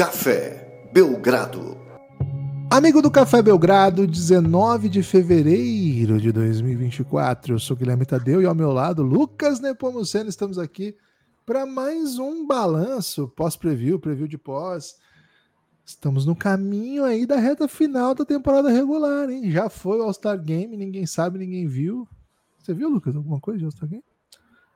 Café Belgrado. Amigo do Café Belgrado, 19 de fevereiro de 2024. Eu sou Guilherme Tadeu e ao meu lado, Lucas Nepomuceno. Estamos aqui para mais um balanço pós-preview, preview de pós. Estamos no caminho aí da reta final da temporada regular, hein? Já foi o All-Star Game, ninguém sabe, ninguém viu. Você viu, Lucas, alguma coisa de All-Star Game?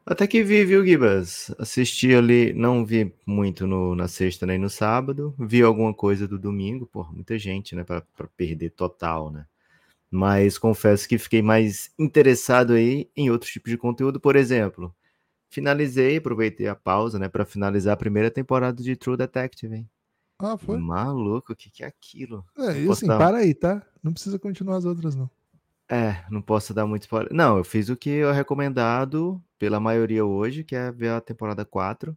Até que vi, viu, Gibas? Assisti ali, não vi muito no, na sexta nem no sábado. Vi alguma coisa do domingo, porra, muita gente, né, para perder total, né? Mas confesso que fiquei mais interessado aí em outros tipos de conteúdo. Por exemplo, finalizei, aproveitei a pausa, né, para finalizar a primeira temporada de True Detective, hein? Ah, foi? Maluco, o que, que é aquilo? É, assim, para aí, tá? Não precisa continuar as outras, não. É, não posso dar muito spoiler. Não, eu fiz o que é recomendado pela maioria hoje, que é ver a temporada 4.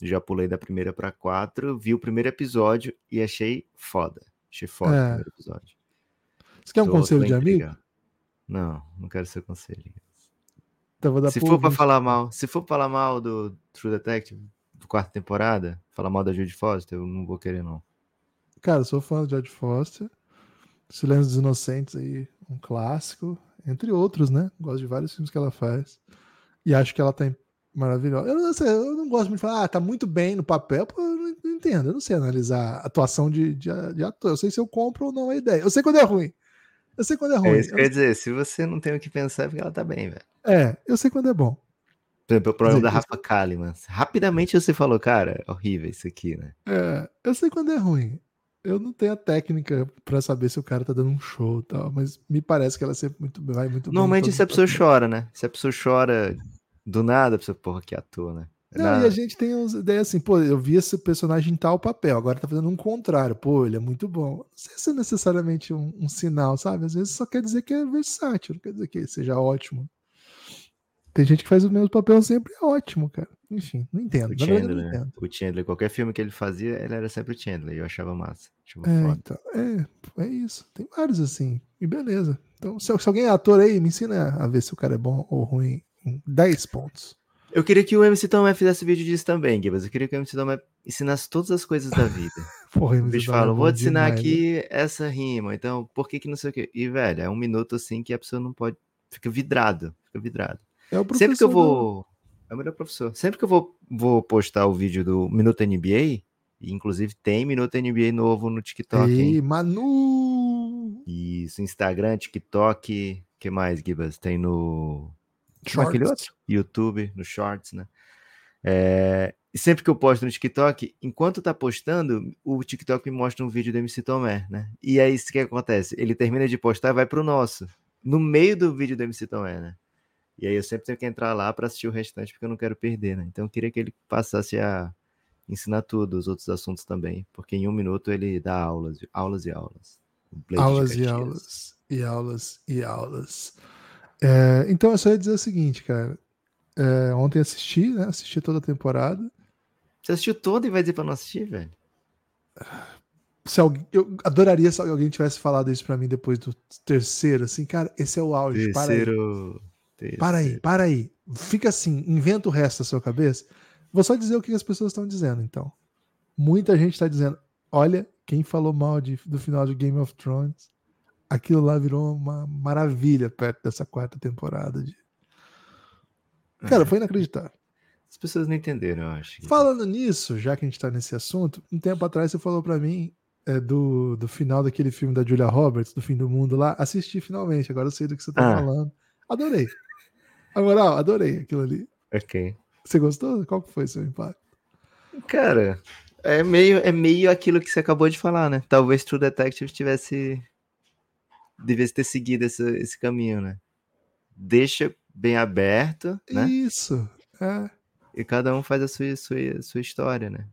Já pulei da primeira para 4, vi o primeiro episódio e achei foda. Achei foda é. o primeiro episódio. Você quer um tô, conselho de amigo? Não, não quero ser conselho. Então se for para falar mal, se for falar mal do True Detective do quarta temporada, falar mal da Judy Foster, eu não vou querer não. Cara, eu sou fã de Judy Foster. Silêncio dos Inocentes aí, um clássico, entre outros, né? Gosto de vários filmes que ela faz. E acho que ela tá maravilhosa. Eu não, sei, eu não gosto muito de falar, ah, tá muito bem no papel, pô, eu não, entendo. Eu não sei analisar a atuação de, de, de, ator. Eu sei se eu compro ou não a ideia. Eu sei quando é ruim. Eu sei quando é ruim. É isso que eu ia dizer, se você não tem o que pensar, é porque ela tá bem, velho. É, eu sei quando é bom. Por exemplo, o problema da Rafa Kalimann. Rapidamente você falou, cara, é horrível isso aqui, né? É, eu sei quando é ruim eu não tenho a técnica para saber se o cara tá dando um show e tal, mas me parece que ela sempre muito, vai muito Normalmente se a pessoa chora, né? Se a pessoa chora do nada, a pessoa, porra, que ator, né? Não, Na... e a gente tem uns ideias assim, pô, eu vi esse personagem em tal papel, agora tá fazendo um contrário, pô, ele é muito bom. Não sei se é necessariamente um, um sinal, sabe? Às vezes só quer dizer que é versátil, não quer dizer que seja ótimo. Tem gente que faz o mesmo papel sempre, é ótimo, cara. Enfim, não entendo. O Chandler, não entendo. o Chandler, qualquer filme que ele fazia, ele era sempre o Chandler, e eu achava massa. é, então, é, é isso. Tem vários assim, e beleza. Então, se, se, alguém é ator aí, me ensina a ver se o cara é bom ou ruim em 10 pontos. Eu queria que o MC Tomé fizesse vídeo disso também, Gibas. Eu queria que o MC Tomé ensinasse todas as coisas da vida. Porra, o bicho fala, vou te ensinar demais, aqui né? essa rima, então por que que não sei o quê? E, velho, é um minuto assim que a pessoa não pode... Fica vidrado, fica vidrado. É o Sempre que eu vou... É o melhor professor. Sempre que eu vou, vou postar o vídeo do Minuto NBA, inclusive tem Minuto NBA novo no TikTok. Ei, Manu! Isso, Instagram, TikTok, que mais, Gibas? Tem no. É Shorts. Aquele outro? YouTube, no Shorts, né? É... E sempre que eu posto no TikTok, enquanto tá postando, o TikTok me mostra um vídeo do MC Tomé, né? E aí, o que acontece? Ele termina de postar e vai pro nosso. No meio do vídeo do MC Tomé, né? E aí eu sempre tenho que entrar lá para assistir o restante, porque eu não quero perder, né? Então eu queria que ele passasse a ensinar tudo, os outros assuntos também, porque em um minuto ele dá aulas, aulas e aulas. Aulas e aulas, e aulas e aulas. É, então eu só ia dizer o seguinte, cara. É, ontem assisti, né? Assisti toda a temporada. Você assistiu toda e vai dizer pra não assistir, velho? Se alguém, eu adoraria se alguém tivesse falado isso para mim depois do terceiro, assim, cara, esse é o auge. Terceiro. Para aí, para aí. Fica assim, inventa o resto da sua cabeça. Vou só dizer o que as pessoas estão dizendo, então. Muita gente está dizendo: olha, quem falou mal de, do final de Game of Thrones, aquilo lá virou uma maravilha perto dessa quarta temporada. De... Cara, é. foi inacreditável. As pessoas não entenderam, eu acho. Falando nisso, já que a gente está nesse assunto, um tempo atrás você falou para mim é, do, do final daquele filme da Julia Roberts, do Fim do Mundo lá. Assisti finalmente, agora eu sei do que você está ah. falando. Adorei. Na moral, adorei aquilo ali. Ok. Você gostou? Qual que foi seu impacto? Cara, é meio, é meio aquilo que você acabou de falar, né? Talvez True Detective tivesse. devesse ter seguido esse, esse caminho, né? Deixa bem aberto, né? Isso, é. E cada um faz a sua, sua, sua história, né?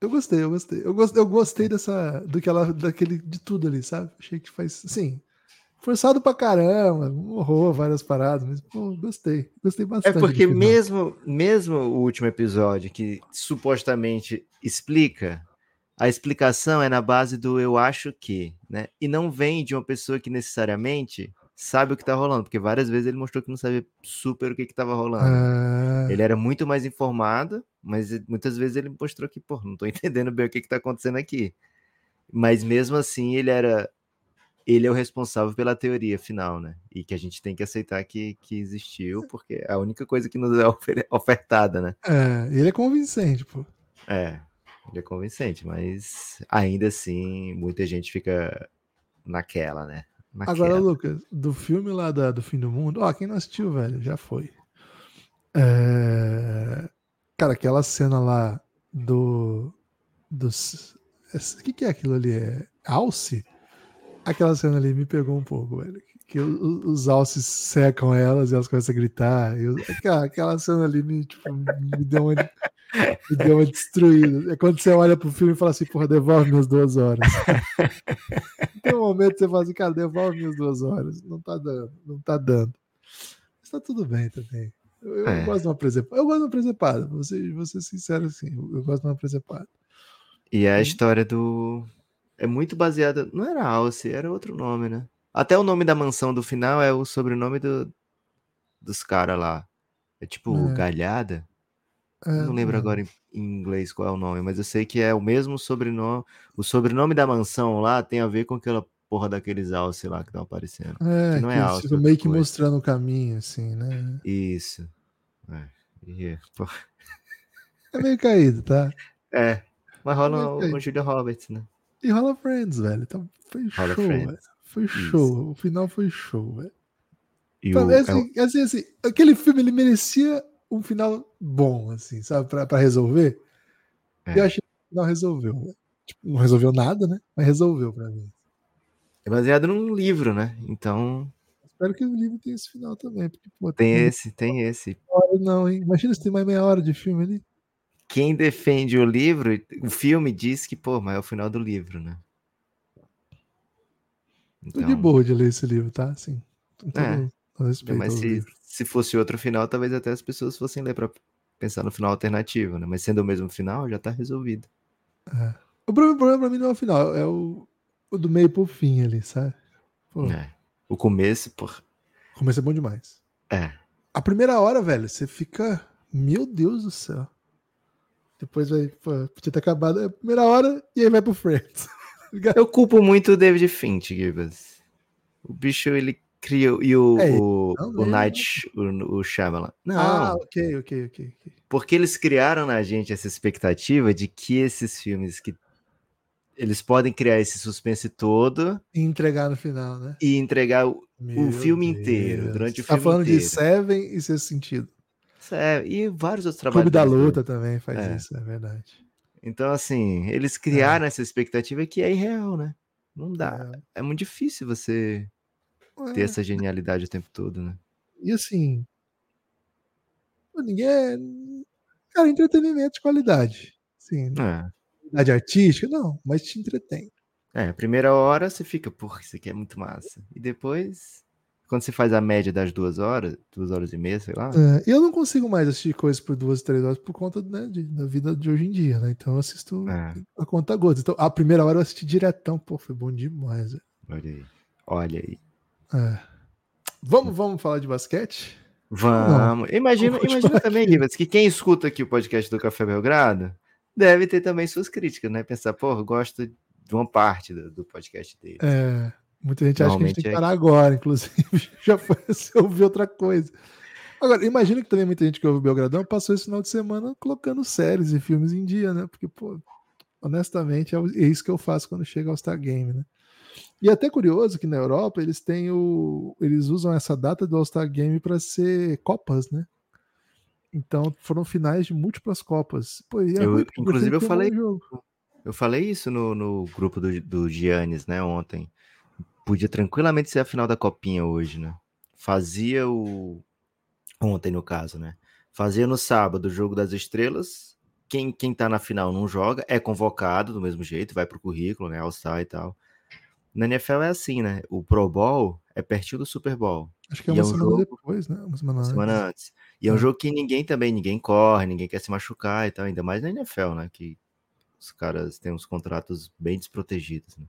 Eu gostei, eu gostei. Eu gostei, eu gostei dessa. Do que ela, daquele, de tudo ali, sabe? Achei que faz. Sim, forçado pra caramba, um horror, várias paradas, mas pô, gostei, gostei bastante. É porque mesmo, mesmo o último episódio que supostamente explica, a explicação é na base do eu acho que, né? E não vem de uma pessoa que necessariamente sabe o que tá rolando, porque várias vezes ele mostrou que não sabia super o que que tava rolando. Ah, Ele era muito mais informado, mas muitas vezes ele mostrou que, pô, não tô entendendo bem o que que tá acontecendo aqui. Mas mesmo assim, ele era ele é o responsável pela teoria final, né? E que a gente tem que aceitar que, que existiu, porque é a única coisa que nos é ofertada, né? é, ele é convincente, pô. É, ele é convincente, mas ainda assim, muita gente fica naquela, né? Agora, Naquela. Lucas, do filme lá da- do Fim do Mundo, ó, quem não assistiu, velho, já foi. É, Cara, aquela cena lá do. Dos. O que, que é aquilo ali? É Alce? Aquela cena ali me pegou um pouco, velho. Que os alces secam elas e elas começam a gritar. eu- aquela, aquela cena ali me, tipo, me deu uma, me deu uma destruída. É quando você olha pro filme e fala assim, porra, devolve minhas duas horas. Tem um momento que você fala assim, cara, devolve minhas duas horas. Não tá dando, não tá dando. Mas tá tudo bem também. Eu, eu É. gosto de uma presepada. Eu gosto de uma presepada. Vou ser, vou ser sincero assim. Eu, gosto de uma presepada. E é a Sim. história do. É muito baseada. Não era Alce, era outro nome, né? Até o nome da mansão do final é o sobrenome do... dos caras lá. É tipo É. Galhada. É, não lembro agora em, inglês qual é o nome, mas eu sei que é o mesmo sobrenome. O sobrenome da mansão lá tem a ver com aquela porra daqueles Alce lá que estão aparecendo. É, que não é que alce, outra meio que coisa. mostrando o caminho, assim, né? Isso. É. E, pô, É meio caído, tá? é. Mas rola Ok. o, o Julia Roberts, né? E rola Friends, velho. Então foi Rola show, Friends. velho. Foi Isso. show. O final foi show, velho. E Então, o, é o- assim, assim, assim, aquele filme ele merecia um final bom, assim, sabe? Pra, pra resolver. É. Eu achei que o final resolveu. Tipo, não resolveu nada, né? Mas resolveu pra mim. é baseado num livro, né? Então Espero que o livro tenha esse final também. Porque, pô, tem meia esse, tem esse. hora não, hein? Imagina se tem mais meia hora de filme ali. Quem defende o livro, o filme diz que, pô, mas é o final do livro, né? Tô de boa de ler esse livro, tá? Com todo, É. mas se, se fosse outro final, talvez até as pessoas fossem ler pra pensar no final alternativo, né? Mas sendo o mesmo final, já tá resolvido. O problema, o problema pra mim não é o final, é o, o do meio pro fim ali, sabe? É. O começo, pô, o começo é bom demais. é. A primeira hora, velho, você fica. Meu Deus do céu. Depois vai. Pô, podia ter acabado a primeira hora e aí vai pro Friends. Eu culpo muito o David Finch, Gibas. O bicho, ele criou. E o, É, o, o Night, o, o Shyamalan. Não, Ah, ok, ok, ok. porque eles criaram na gente essa expectativa de que esses filmes que. Eles podem criar esse suspense todo E entregar no final, né? e entregar o, Meu filme inteiro, durante o tá filme falando de. Seven e Sexto Sentido. É, e vários outros trabalhos. Clube da Luta também faz É. isso, é verdade. Então, assim, eles criaram essa expectativa que é irreal, né? Não dá. É, muito difícil você É. ter essa genialidade o tempo todo, né? E assim. Ninguém é. Cara, entretenimento de qualidade. Sim, É. qualidade artística, não, mas te entretém. É, a primeira hora você fica, porra, isso aqui é muito massa. E depois, quando você faz a média das duas horas, duas horas e meia, sei lá. É, eu não consigo mais assistir coisas por duas, três horas por conta né, de- da vida de hoje em dia, né? Então eu assisto É, a conta gotas. Então, a primeira hora eu assisti diretão, pô, foi bom demais. velho. olha aí. Olha aí. É. Vamos, vamos falar de basquete? Vamos. Imagina, Vamos imagina continuar também. Gibas, que quem escuta aqui o podcast do Café Belgrado deve ter também suas críticas, né? Pensar, porra, eu gosto de uma parte do, do podcast dele. É, muita gente acha que a gente tem que é- parar agora, inclusive. Já foi se ouvir outra coisa. Agora, imagina que também muita gente que ouve o Belgradão passou esse final de semana colocando séries e filmes em dia, né? Porque, pô, honestamente, é é isso que eu faço quando chega ao Star Game, né? E é até curioso que na Europa eles têm o. Eles usam essa data do All-Star Game para ser Copas, né? Então foram finais de múltiplas Copas. Pô, é Eu- inclusive, eu falei-. Eu falei isso no, no grupo do, do Giannis, né, ontem. Podia tranquilamente ser a final da Copinha hoje, né? Fazia o. Ontem, no caso, né? Fazia no sábado o jogo das estrelas. Quem, quem tá na final não joga, é convocado do mesmo jeito, vai pro currículo, né? All-Star e tal. Na NFL é assim, né? O Pro Bowl é pertinho do Super Bowl, Acho que é uma é um semana jogo- depois, né? Uma semana, uma antes. semana antes. E é um É. jogo que ninguém também, ninguém corre, ninguém quer se machucar e tal, ainda mais na NFL, né? Que os caras têm uns contratos bem desprotegidos, né?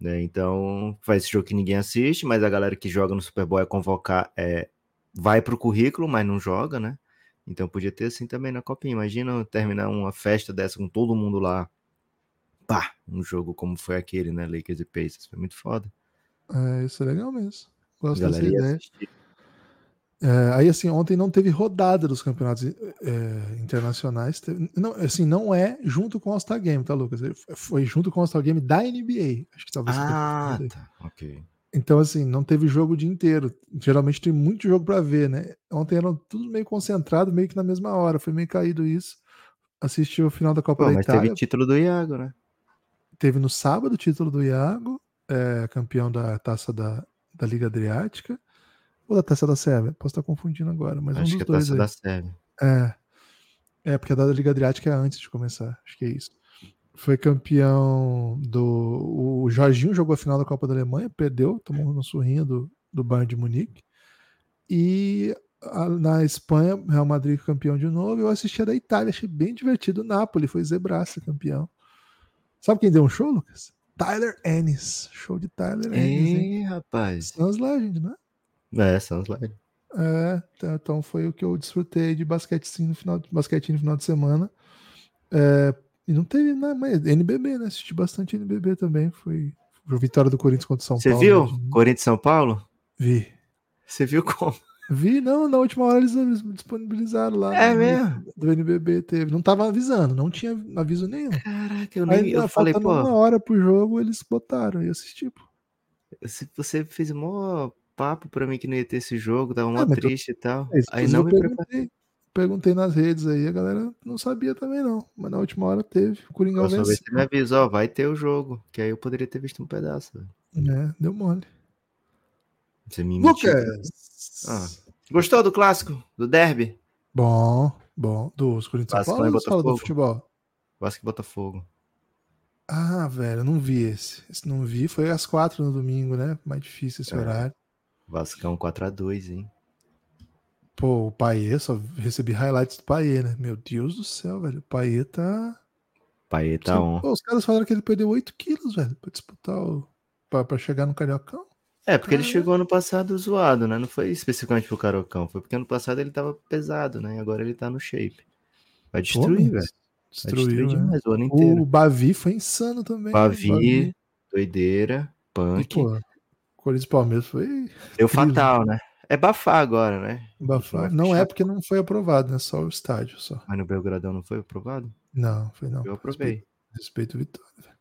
Né? Então, faz esse jogo que ninguém assiste, mas a galera que joga no Super Bowl é convocar, é, vai pro currículo, mas não joga, né? Então podia ter assim também na Copinha. Imagina terminar uma festa dessa com todo mundo lá. Pá, um jogo como foi aquele, né? Lakers e Pacers. Foi muito foda. É, isso é legal mesmo. Gosto dessa ideia. É, aí, assim, ontem não teve rodada dos campeonatos é, internacionais. Teve, não, assim, não é junto com o All-Star Game, tá, Lucas? Foi junto com o All-Star Game da NBA. Acho que talvez. Ah, tá. Ok. Então, assim, não teve jogo o dia inteiro. Geralmente tem muito jogo para ver, né? Ontem eram tudo meio concentrado, meio que na mesma hora. Foi meio caído isso. Assisti o final da Copa Pô, da mas Itália. Mas teve título do Iago, né? Teve no sábado o título do Iago, é, campeão da taça da, da Liga Adriática. Ou da taça da Sérvia? Posso estar confundindo agora, mas Acho um dos que é taça aí. da Sérvia. É. É, porque a da Liga Adriática é antes de começar. Acho que é isso foi campeão do. O Jorginho jogou a final da Copa da Alemanha, perdeu, tomou uma surrinha do, do Bayern de Munique. E a, na Espanha, Real Madrid campeão de novo. Eu assisti a da Itália, achei bem divertido. O Napoli foi zebraça campeão. Sabe quem deu um show, Lucas? Tyler Ennis. Show de Tyler Ennis. Ei, rapaz. Sans Legend, né? É, Sans Legend. É, então, foi o que eu desfrutei de basquete no final, basquete no final de semana. É, e não teve nada mais. NBB, né? Assisti bastante NBB também. Foi a vitória do Corinthians contra o São Você Paulo. Você viu? Né? Corinthians São Paulo? Vi. Você viu como? Vi, não, na última hora eles disponibilizaram lá. É mesmo? Do NBB teve. Não tava avisando, não tinha aviso nenhum. Caraca, eu nem Aí, eu falei, pô. uma hora pro jogo, eles botaram e assisti, pô. Você fez mó papo pra mim que não ia ter esse jogo, tava mó é, triste e tal. É, Aí não me preparei perguntei nas redes aí, a galera não sabia também não. Mas na última hora teve. O Coringão venceu. Você me avisou, ó, vai ter o jogo. Que aí eu poderia ter visto um pedaço. É, deu mole. Você me Lucas! Ah. Gostou do clássico? Do derby? Bom, bom. Dos Corinthians São Paulo fala do futebol? Vasco e Botafogo. Ah, velho, não vi esse. Esse não vi. Foi às quatro no domingo, né? Mais difícil esse é. horário. Vascão 4x2, hein? Pô, o Paê, só recebi highlights do Paê, né? Meu Deus do céu, velho. O Paê tá. Paê tá on. Pô, os caras falaram que ele perdeu 8 quilos, velho, pra disputar o. Pra, pra chegar no Cariocão. É, porque Caramba. ele chegou ano passado zoado, né? Não foi especificamente pro Cariocão. Foi porque ano passado ele tava pesado, né? E agora ele tá no shape. Vai destruir, velho. Destruiu, Vai destruir né? demais o ano inteiro. O Bavi foi insano também. Bavi, né? Bavi. doideira, punk. E, pô, Corinthians Palmeiras foi. Deu fatal, né? É bafar agora, né? Bafar. Não é porque não foi aprovado, né? Só o estádio. Só. Mas no Belgradão não foi aprovado? Não, foi não. Eu aprovei. Respeito, respeito o Vitória.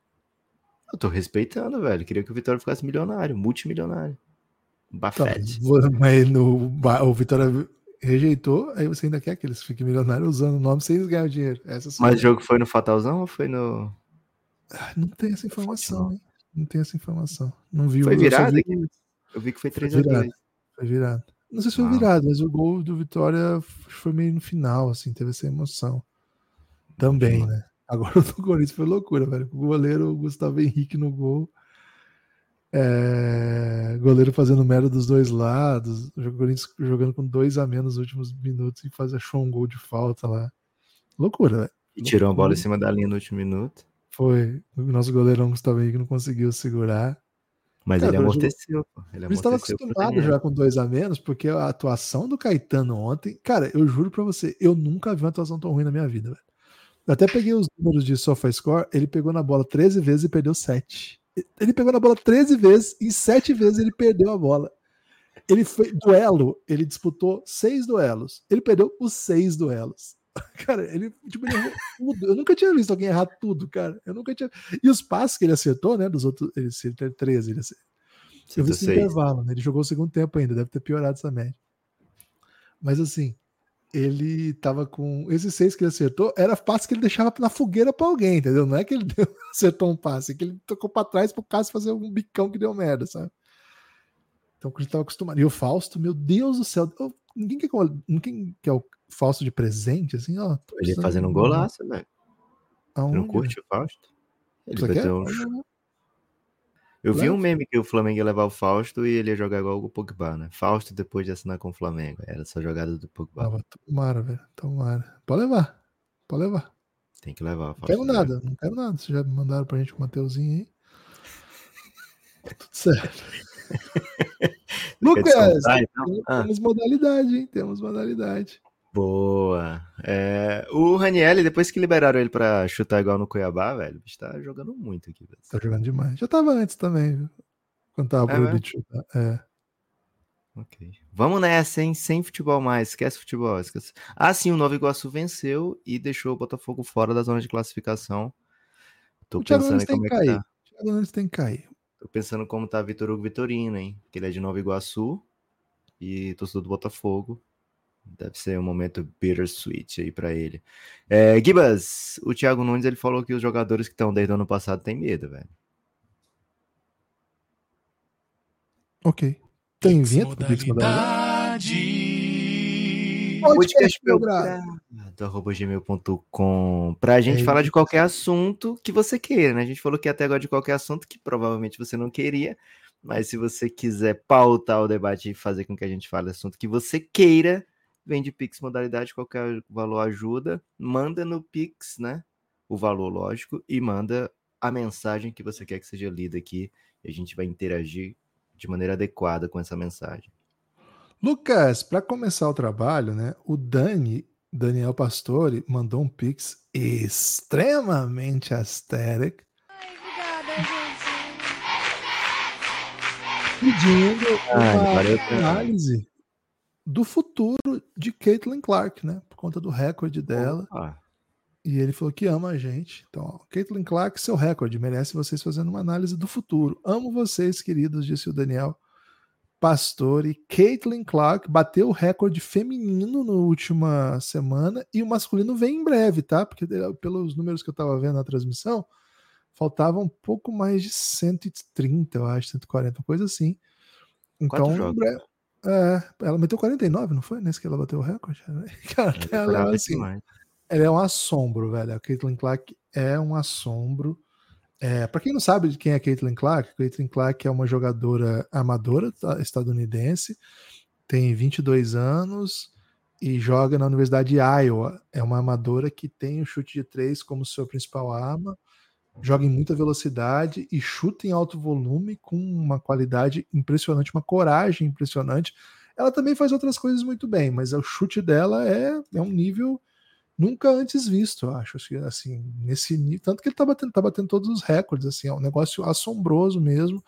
Eu tô respeitando, velho. Queria que o Vitória ficasse milionário, multimilionário. Bafete. Tá, mas no, o Vitória rejeitou, aí você ainda quer que eles fiquem milionários usando o nome sem eles ganharem dinheiro. Essa mas o jogo foi no Fatalzão ou foi no. Ah, não tem essa informação, hein? Não tem essa informação. Não vi foi o virado vi... Eu vi que foi 3x2. Foi virado. Não sei se foi ah. virado, mas o gol do Vitória foi meio no final, assim, teve essa emoção. Também, né? Agora o do Corinthians foi loucura, velho. O goleiro Gustavo Henrique no gol. É... Goleiro fazendo merda dos dois lados. O Corinthians jogando com dois a menos nos últimos minutos e faz, achou um gol de falta lá. Loucura, velho. E tirou a bola em cima da linha no último minuto. Foi. O nosso goleirão Gustavo Henrique não conseguiu segurar. Mas ele amorteceu, pô. Ele estava acostumado já com dois a menos, porque a atuação do Caetano ontem, cara, eu juro pra você, eu nunca vi uma atuação tão ruim na minha vida, velho. Eu até peguei os números de SofaScore, ele pegou na bola 13 vezes e perdeu 7. Ele pegou na bola 13 vezes e 7 vezes ele perdeu a bola. Ele foi duelo, ele disputou seis duelos. Ele perdeu os seis duelos. Cara, ele, tipo, ele errou tudo. Eu nunca tinha visto alguém errar tudo, cara. Eu nunca tinha. E os passes que ele acertou, né? Dos outros. Ele, ele teve 13. Ele acertou. Eu vi esse intervalo, né? Ele jogou o segundo tempo ainda, deve ter piorado essa média. Mas assim, ele tava com. Esses seis que ele acertou, era passe que ele deixava na fogueira para alguém, entendeu? Não é que ele deu, acertou um passe, é que ele tocou para trás pro caso fazer um bicão que deu merda, sabe? Então, a gente tava acostumado. E o Fausto, meu Deus do céu, eu, ninguém, quer, ninguém quer o Fausto de presente, assim, ó. Ele fazendo um golaço, velho. Não curte o Fausto? Ele bateu um... Eu vi um meme que o Flamengo ia levar o Fausto e ele ia jogar igual o Pogba, né? Fausto depois de assinar com o Flamengo. Era essa jogada do Pogba. Ah, tomara, velho. Tomara. Pode levar. Pode levar. Tem que levar. Não quero nada, não quero nada. Vocês já mandaram pra gente o Mateuzinho aí. certo. Lucas, então? Ah. temos modalidade, hein? Temos modalidade. Boa. É, o Raniel, depois que liberaram ele pra chutar igual no Cuiabá, velho, o bicho tá jogando muito aqui. velho. Tá jogando demais. Já tava antes também, viu? Quando tava É mesmo? de chutar. É. Ok. Vamos nessa, hein? Sem futebol mais. Esquece futebol. Esquece. Ah, sim, o Nova Iguaçu venceu e deixou o Botafogo fora da zona de classificação. Tô O pensando em como é que cair. tá. O Thiago Nunes tem que cair. Tô pensando como tá Vitor Hugo Vitorino, hein? Que ele é de Nova Iguaçu e torcedor do Botafogo. Deve ser um momento bittersweet aí pra ele. É, Gibas, o Thiago Nunes ele falou que os jogadores que estão desde o ano passado têm medo, velho. Ok. Tem vinheta pro Pix modalidade? Podcast gmail.com pra gente É falar de qualquer assunto que você queira, né? A gente falou que até agora de qualquer assunto que provavelmente você não queria, mas se você quiser pautar o debate e fazer com que a gente fale assunto que você queira, vem de Pix modalidade, qualquer valor ajuda, manda no Pix, né? O valor, lógico, e manda a mensagem que você quer que seja lida aqui, e a gente vai interagir de maneira adequada com essa mensagem. Lucas, para começar o trabalho, né? O Dani, Daniel Pastore, mandou um pix extremamente aesthetic pedindo Ai, uma análise do futuro de Caitlin Clark, né? Por conta do recorde dela. Opa. E ele falou que ama a gente. Então, ó, Caitlin Clark, seu recorde, merece vocês fazendo uma análise do futuro. Amo vocês, queridos, disse o Daniel Pastore. Caitlin Clark bateu o recorde feminino na última semana e o masculino vem em breve, tá? Porque eh, pelos números que eu tava vendo na transmissão, faltava um pouco mais de 130, eu acho, 140, uma coisa assim. Então, em breve- é, ela meteu 49, não foi? Nesse que ela bateu o recorde? Cara, ela é esperava assim, ela é um assombro, velho. A Caitlin Clark é um assombro. É, para quem não sabe de quem é a Caitlin Clark, Caitlin Clark é uma jogadora amadora estadunidense, tem 22 anos e joga na Universidade de Iowa. É uma amadora que tem o chute de três como sua principal arma, joga em muita velocidade e chuta em alto volume com uma qualidade impressionante, uma coragem impressionante. Ela também faz outras coisas muito bem, mas o chute dela é, é um nível nunca antes visto, eu acho, assim, assim, nesse nível, tanto que ele tá batendo, tá batendo todos os recordes, assim, é um negócio assombroso mesmo.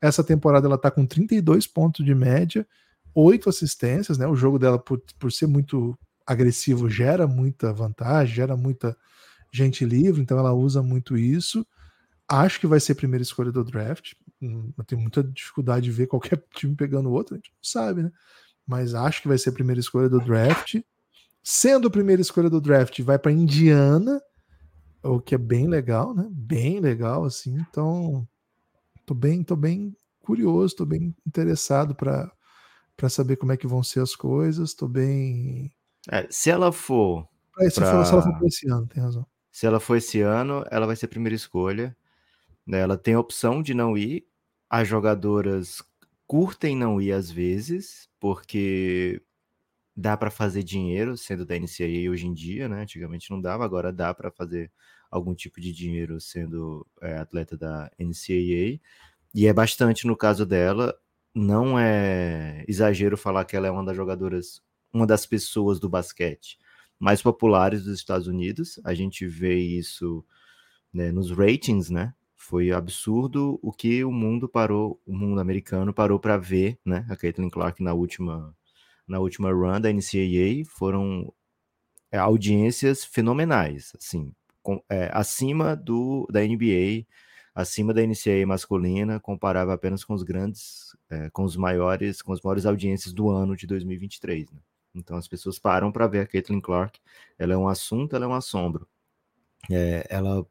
Essa temporada ela tá com 32 pontos de média, oito assistências, né? O jogo dela, por, por ser muito agressivo, gera muita vantagem, gera muita gente livre, então ela usa muito isso. Acho que vai ser a primeira escolha do draft. Hum, Eu tenho muita dificuldade de ver qualquer time pegando outro, a gente não sabe, né? Mas acho que vai ser a primeira escolha do draft. Sendo a primeira escolha do draft, vai para Indiana, o que é bem legal, né? Bem legal, assim. Então, tô bem, tô bem curioso, tô bem interessado para para saber como é que vão ser as coisas. Tô bem. É, se ela for, Ah, se, Pra- for, se ela for pra esse ano, tem razão. Se ela for esse ano, ela vai ser a primeira escolha. né? Ela tem a opção de não ir. As jogadoras curtem não ir às vezes, porque dá para fazer dinheiro sendo da NCAA hoje em dia, né? Antigamente não dava, agora dá para fazer algum tipo de dinheiro sendo é, atleta da NCAA. E é bastante no caso dela. Não é exagero falar que ela é uma das jogadoras, uma das pessoas do basquete mais populares dos Estados Unidos. A gente vê isso né, nos ratings, né? Foi absurdo o que o mundo parou, o mundo americano parou para ver, né? A Caitlin Clark na última na última run da NCAA foram é, audiências fenomenais, assim, com- é, acima do da NBA, acima da NCAA masculina, comparável apenas com os grandes, é, com os maiores, com as maiores audiências do ano de 2023. Né? Então as pessoas param para ver a Caitlin Clark. Ela é um assunto, ela é um assombro. É, ela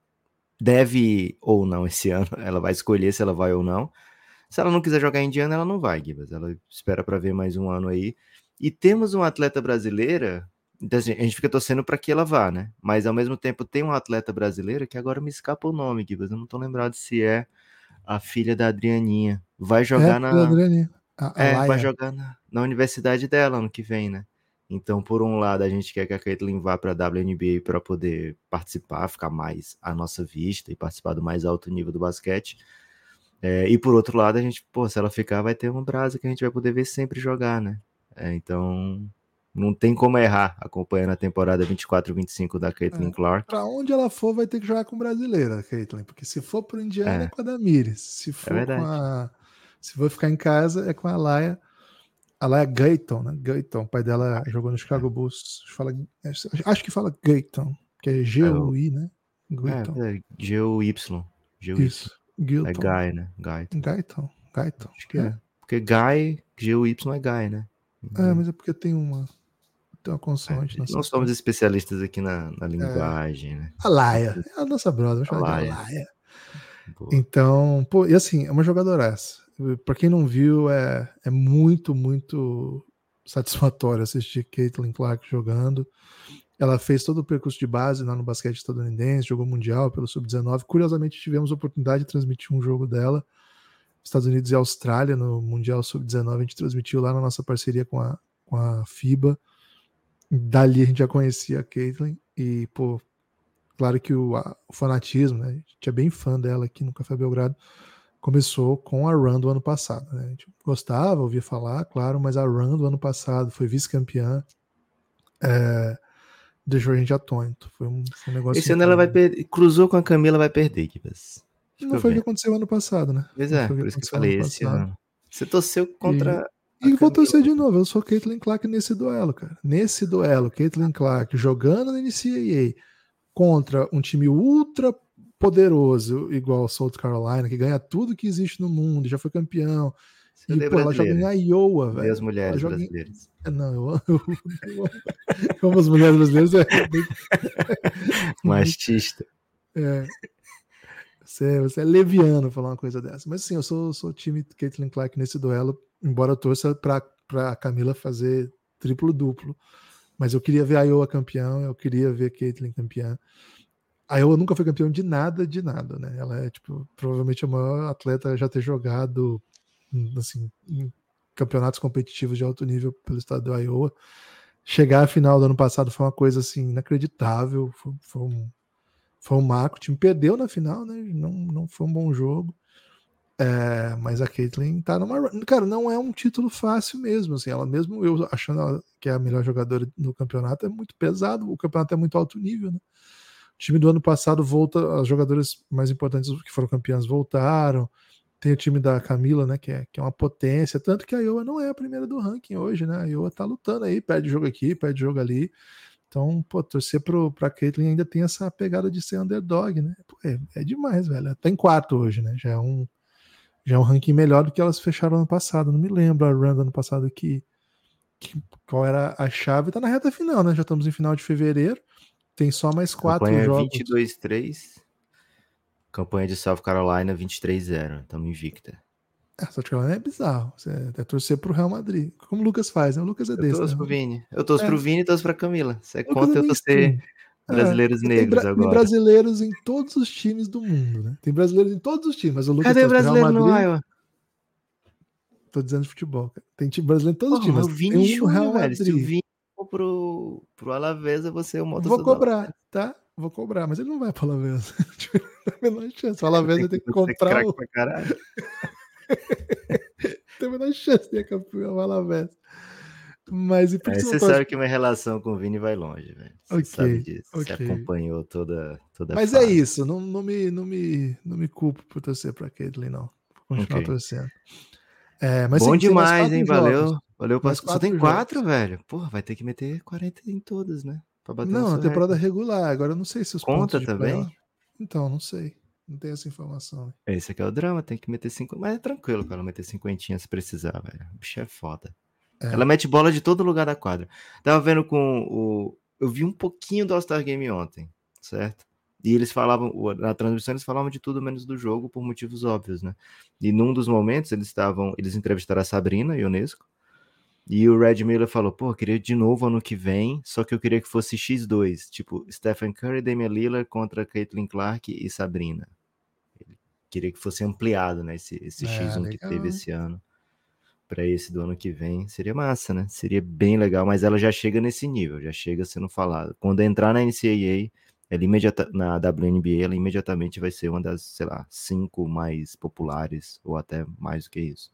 deve ou não esse ano, ela vai escolher se ela vai ou não. Se ela não quiser jogar Indiana, ela não vai, Gibas. Ela espera para ver mais um ano aí. E temos uma atleta brasileira, então assim, a gente fica torcendo para que ela vá, né? Mas ao mesmo tempo tem uma atleta brasileira que agora me escapa o nome, Gibas. Eu não tô lembrado se é a filha da Adrianinha. Vai jogar é, na. É, vai jogar na, na universidade dela ano que vem, né? Então, por um lado, a gente quer que a Caitlyn vá para a WNBA para poder participar, ficar mais à nossa vista e participar do mais alto nível do basquete. É, e por outro lado, a gente, pô, se ela ficar, vai ter um Brasa que a gente vai poder ver sempre jogar, né? É, então, não tem como errar acompanhando a temporada 24 25 da Caitlin É. Clark. Pra onde ela for, vai ter que jogar com brasileira, Caitlyn. Porque se for pro Indiana, é, É. com a Damires. Se for verdade. com a. Se for ficar em casa, é com a Laia. A Laia Gayton, né? Gayton. O pai dela jogou no Chicago Bulls. Fala, acho que fala Gayton, que é G-U-I, né? Gayton. É, é G-U-Y. Isso. É Gilton. Guy, né? Guy. Gayton. Gayton. Acho que é. Porque Guy, G-U-Y é Guy, né? É, mas é porque tem uma. Tem uma consoante. Não nessa somos especialistas aqui na, na linguagem, né? A Laia. É a nossa brother. Vamos de Laia. Então, pô, e assim, é uma jogadoraça. Pra quem não viu, é, é muito, muito satisfatório assistir Caitlin Clark jogando. Ela fez todo o percurso de base lá no basquete estadunidense, jogou mundial pelo Sub-19. Curiosamente, tivemos a oportunidade de transmitir um jogo dela, Estados Unidos e Austrália, no Mundial Sub-19. A gente transmitiu lá na nossa parceria com a, com a FIBA. Dali a gente já conhecia a Caitlin. E, pô, claro que o, a- o fanatismo, né? A gente é bem fã dela aqui no Café Belgrado. Começou com a run do ano passado. Né? A gente gostava, ouvia falar, claro, mas a run do ano passado foi vice-campeã. é, deixou a gente atônito. Foi um, foi um negócio. Esse ano ela vai perder. Cruzou com a Camila, vai perder, Kibas. Não foi o que aconteceu ano passado, né? Pois é, por isso que eu falei esse passado. ano. Você torceu contra. E a vou torcer de novo. Eu sou Caitlin Clark nesse duelo, cara. Nesse duelo, Caitlin Clark jogando na NCAA contra um time ultra poderoso, igual South Carolina, que ganha tudo que existe no mundo, já foi campeão. Você E, pô, ela joga em. Iowa, velho. as mulheres joga brasileiras. Não, eu amo, eu amo, eu amo as mulheres brasileiras. É, bem- Machista. é. Você, é- você é leviano falar uma coisa dessa. Mas sim, eu sou, sou time Caitlin Clark nesse duelo, embora eu torça pra, pra Camila fazer triplo-duplo. Mas eu queria ver a Iowa campeão, eu queria ver Caitlin campeã. A Iowa nunca foi campeão de nada, de nada, né? Ela é, tipo, provavelmente a maior atleta já ter jogado, hum, assim, em campeonatos competitivos de alto nível pelo estado do Iowa. Chegar à final do ano passado foi uma coisa, assim, inacreditável. Foi, foi um, foi um marco. O time perdeu na final, né? Não, não foi um bom jogo. É, mas a Caitlyn tá numa. Cara, não é um título fácil mesmo. Assim, ela mesmo eu achando que é a melhor jogadora no campeonato, é muito pesado. O campeonato é muito alto nível, né? Time do ano passado volta, as jogadoras mais importantes que foram campeãs voltaram. Tem o time da Camila, né? Que é, que é uma potência. Tanto que a Iowa não é a primeira do ranking hoje, né? A Iowa tá lutando aí, perde jogo aqui, perde jogo ali. Então, pô, torcer pro, pra Caitlyn ainda tem essa pegada de ser underdog, né? Pô, é, é demais, velho. Tá em quarto hoje, né? Já é um, já é um ranking melhor do que elas fecharam ano passado. Não me lembro a run do ano passado que, que qual era a chave. Tá na reta final, né? Já estamos em final de fevereiro. Tem só mais quatro Campanha jogos. 22-3. Campanha de South Carolina 23-0. Estamos invicta. É, South Carolina é bizarro. Você é torcer pro Real Madrid. Como o Lucas faz, né? O Lucas é Eu desse. torço né? pro Vini. Eu torço É. pro Vini e torço pra Camila. Você Lucas conta é eu torcer. É, brasileiros tem negros Tem agora. brasileiros em todos os times do mundo, né? Tem brasileiros em todos os times, mas o Lucas Cadê o pro Real brasileiro no Madrid. Iowa? Tô dizendo de futebol, cara. Tem time brasileiro em todos os times. mas o Vini tem um Júnior, Real velho. Madrid. For pro, pro Alavés, eu vou ser o Vou motorista cobrar, tá? Vou cobrar, mas ele não vai para Alavés. Tem a menor chance. O Alavés vai ter que comprar o. Tem a menor chance de campeão o Alavés. Mas e por que É, você você sabe que minha relação com o Vini vai longe, velho. Você Ok, sabe disso. Você ok. acompanhou toda, toda Mas é fase. isso, não, não, me, não, me, não me culpo por torcer para Caitlyn, não. Vou continuar Ok. torcendo. É, mas Bom tem demais, hein? jogos. Valeu. Valeu, Pasco. Só tem quatro quatro, velho. Porra, vai ter que meter 40 em todas, né? Pra bater Não, na temporada recorde. regular. Agora eu não sei se os Conta também? playoff- Então, não sei. Não tem essa informação. Esse aqui é o drama, tem que meter cinco. Mas é tranquilo pra ela meter cinquentinha se precisar, velho. O bicho é foda. É. Ela mete bola de todo lugar da quadra. Tava vendo com o. Eu vi um pouquinho do All-Star Game ontem, certo? E eles falavam, na transmissão eles falavam de tudo menos do jogo por motivos óbvios, né? E num dos momentos eles estavam, eles entrevistaram a Sabrina Ionesco, e o Red Miller falou, pô, eu queria de novo ano que vem, só que eu queria que fosse X2, tipo, Stephen Curry, Damian Lillard contra Caitlin Clark e Sabrina. Ele queria que fosse ampliado, né, esse, esse É, X1 que legal, teve hein? esse ano para esse do ano que vem. Seria massa, né? Seria bem legal, mas ela já chega nesse nível, já chega sendo falado. Quando entrar na NCAA, ela imediata, na WNBA, ela imediatamente vai ser uma das, sei lá, cinco mais populares, ou até mais do que isso.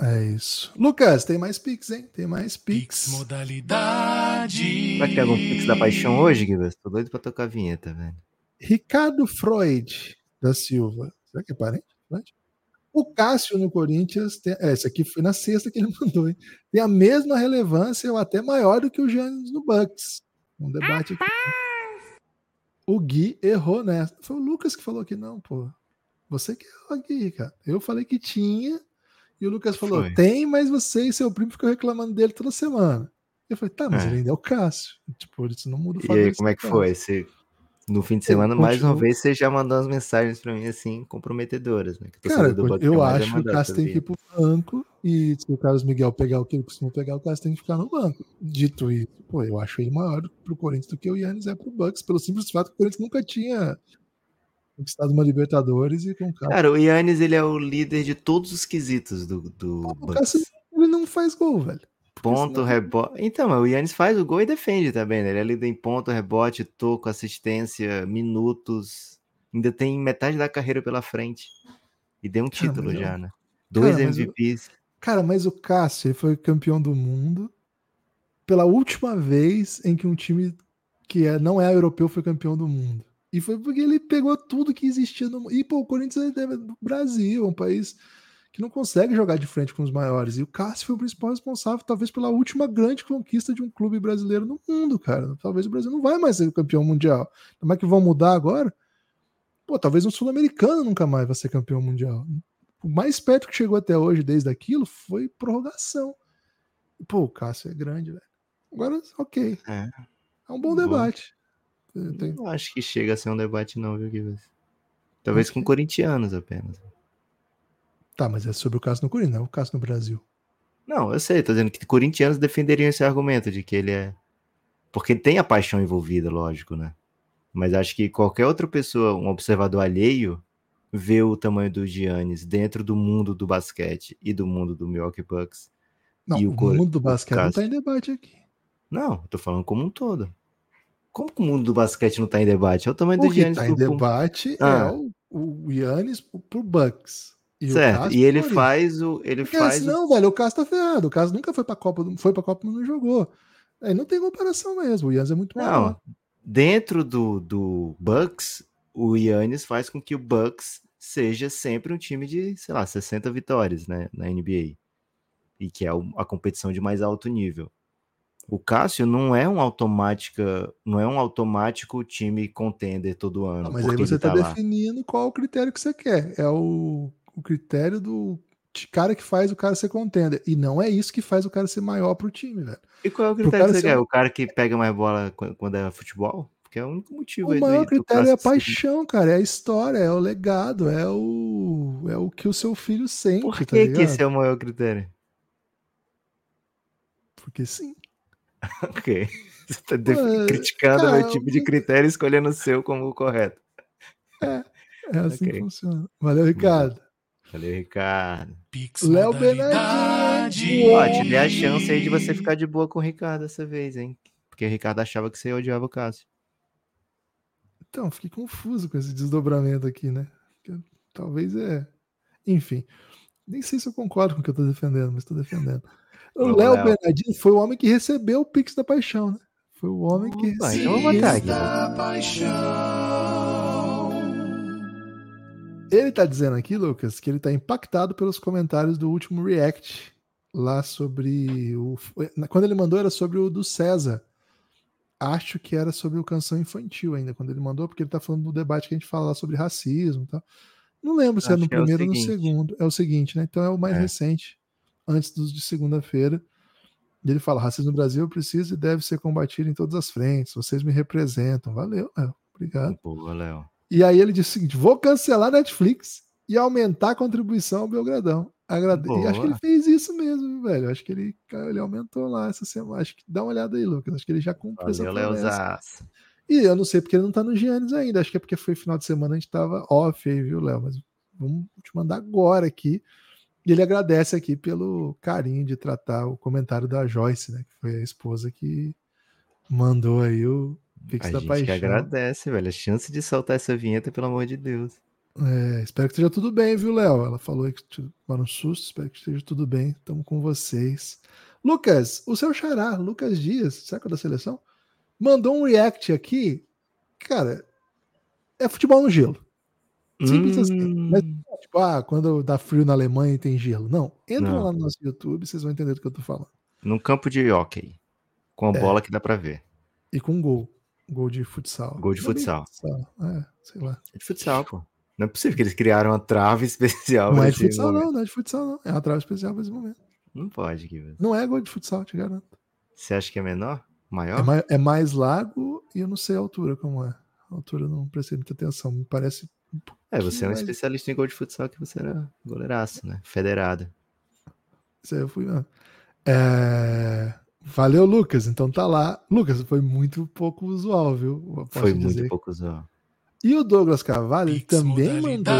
É isso. Lucas, tem mais Pix, hein? Tem mais Pix. Pix modalidade. Vai ter algum Pix da paixão hoje, Guilherme? Tô doido pra tocar a vinheta, velho. Ricardo Freud da Silva. Será que é parente? Freud? O Cássio no Corinthians, tem, é, esse aqui foi na sexta que ele mandou, hein? Tem a mesma relevância ou até maior do que o Giannis no Bucks. Um debate aqui. O Gui errou nessa. Foi o Lucas que falou que não, pô. Você que errou aqui, cara. Eu falei que tinha, e o Lucas falou: Foi. tem, mas você e seu primo ficam reclamando dele toda semana. Eu falei, tá, mas É. ele ainda é o Cássio. Tipo, isso não muda o E fato aí, dele como é que foi? Você, no fim de Eu semana, mais uma continuo- vez, você já mandou umas mensagens pra mim, assim, comprometedoras, né? Cara, eu acho que o Cássio tem que ir pro banco e se o Carlos Miguel pegar o que ele costuma pegar, o Cássio tem que ficar no banco. Dito isso, pô, eu acho ele maior pro Corinthians do que o Yannis é pro Bucks, pelo simples fato que o Corinthians nunca tinha conquistado uma Libertadores e com o Cássio. Cara, o Yannis, ele é o líder de todos os quesitos do, do o. Cássio ele não faz gol, velho. Ponto, rebote. Então, mas o Yannis faz o gol e defende também, né? Ele é líder em ponto, rebote, toco, assistência, minutos. Ainda tem metade da carreira pela frente. E deu um Cara, título mas eu- já, né? Dois Cara, mas eu- MVPs. Cara, mas o Cássio ele foi campeão do mundo pela última vez em que um time que é, não é europeu foi campeão do mundo. E foi porque ele pegou tudo que existia no mundo. E, pô, o Corinthians é do Brasil, é um país que não consegue jogar de frente com os maiores. E o Cássio foi o principal responsável, talvez, pela última grande conquista de um clube brasileiro no mundo, cara. Talvez o Brasil não vai mais ser campeão mundial. Como é que vão mudar agora? Pô, talvez um sul-americano nunca mais vai ser campeão mundial. O mais perto que chegou até hoje, desde aquilo, foi prorrogação. Pô, o Cássio é grande, velho. Agora, ok. É. É um bom Boa. debate. Tem- Não acho que chega a ser um debate, não, viu, Guilherme? Talvez com corintianos apenas. Tá, mas é sobre o Cássio no Corinthians, não é o Cássio no Brasil. Não, eu sei, tô dizendo que corintianos defenderiam esse argumento de que ele é. Porque tem a paixão envolvida, lógico, né? Mas acho que qualquer outra pessoa, um observador alheio, vê o tamanho do Giannis dentro do mundo do basquete e do mundo do Milwaukee Bucks. Não, E o, o mundo do basquete não Cássio? tá em debate aqui. Não, tô falando como um todo. Como que o mundo do basquete não tá em debate? É o tamanho O do que Giannis tá em pro- pro- debate Ah. é o, o Yannis pro, Bucks. E o Certo, e ele faz o. Ele Porque faz o senão, velho, o Cássio tá ferrado. O Cássio nunca foi pra Copa, foi pra Copa, mas não jogou. Aí não tem comparação mesmo. O Yannis é muito maior. Não, dentro do, do Bucks, o Yannis faz com que o Bucks seja sempre um time de, sei lá, 60 vitórias né, na NBA. E que é o- a competição de mais alto nível. O Cássio não é um automática, não é um automático time contender todo ano. Não, mas aí você ele tá, tá definindo qual o critério que você quer. É o, o critério do cara que faz o cara ser contender. E não é isso que faz o cara ser maior pro time, velho. E qual é o critério que você quer? um- O cara que pega mais bola qu- quando é futebol? Porque é o único motivo aí O do- maior do critério é a paixão, cara. É a história, é o legado, é o, é o que o seu filho sente, Por tá que, que ligado? esse é o maior critério? Porque sim. Ok. Você tá Ué, criticando o meu tipo de critério e escolhendo o seu como o correto. É assim Ok. que funciona. Valeu, Ricardo. Valeu, Ricardo. Pix Léo modalidade. Ó, te dei a chance aí de você ficar de boa com o Ricardo dessa vez, hein? Porque o Ricardo achava que você odiava o Cássio. Então, fiquei confuso com esse desdobramento aqui, né? Talvez é. Enfim. Nem sei se eu concordo com o que eu tô defendendo, mas tô defendendo. O Léo. Bernardino foi o homem que recebeu o Pix da Paixão, né? Foi o homem que Opa, recebeu. então eu vou botar aqui. Da paixão. Ele tá dizendo aqui, Lucas, que ele tá impactado pelos comentários do último React lá sobre o. Quando ele mandou era sobre o do César. Acho que era sobre o canção infantil ainda, quando ele mandou, porque ele tá falando do debate que a gente fala lá sobre racismo e tal. Não lembro se é Acho no que é primeiro ou no segundo. É o seguinte, né? Então é o mais É. recente, antes dos de segunda-feira. E ele fala: racismo no Brasil precisa e deve ser combatido em todas as frentes. Vocês me representam. Valeu, Léo. Obrigado. Boa, Léo. E aí ele disse o seguinte: vou cancelar Netflix e aumentar a contribuição ao Belgradão. Agrade... E acho que ele fez isso mesmo, velho. Acho que ele, ele aumentou lá essa semana. Acho que dá uma olhada aí, Lucas. Acho que ele já cumpriu essa promessa. E eu não sei porque ele não tá no Giannis ainda. Acho que é porque foi final de semana, a gente tava off aí, viu, Léo? Mas vamos te mandar agora aqui. E ele agradece aqui pelo carinho de tratar o comentário da Joyce, né? Que foi a esposa que mandou aí o, Pix A da gente que paixão. agradece, velho. A chance de soltar essa vinheta, pelo amor de Deus. É, espero que esteja tudo bem, viu, Léo? Ela falou aí que tomou um susto, espero que esteja tudo bem. Estamos com vocês. Lucas, o seu xará, Lucas Dias, saca da seleção, mandou um react aqui. Cara, é futebol no gelo. Simples assim. Hum, Mas, tipo, ah, quando dá frio na Alemanha e tem gelo. Não. Entra Não. lá no nosso YouTube, vocês vão entender do que eu tô falando. Num campo de hockey. Com a É. bola que dá pra ver. E com gol. Gol de futsal. Gol de Não é futsal. futsal, É, sei lá. É de futsal, pô. Não é possível que eles criaram uma trave especial. Não é de futsal, momento. não, não é de futsal, não. É uma trava especial pra esse momento. Não pode, Guilherme. Não é gol de futsal, te garanto. Você acha que é menor? É, Maior? mai- é mais largo e eu não sei a altura como é. A altura eu não prestei muita atenção. Me parece. É, você é um mais- especialista em gol de futsal que você era goleiraço, né? Federado. Isso aí eu fui. ah. É, Valeu, Lucas. Então tá lá. Lucas, foi muito pouco usual, viu? Foi dizer. muito pouco usual. E o Douglas Carvalho, ele também mandou.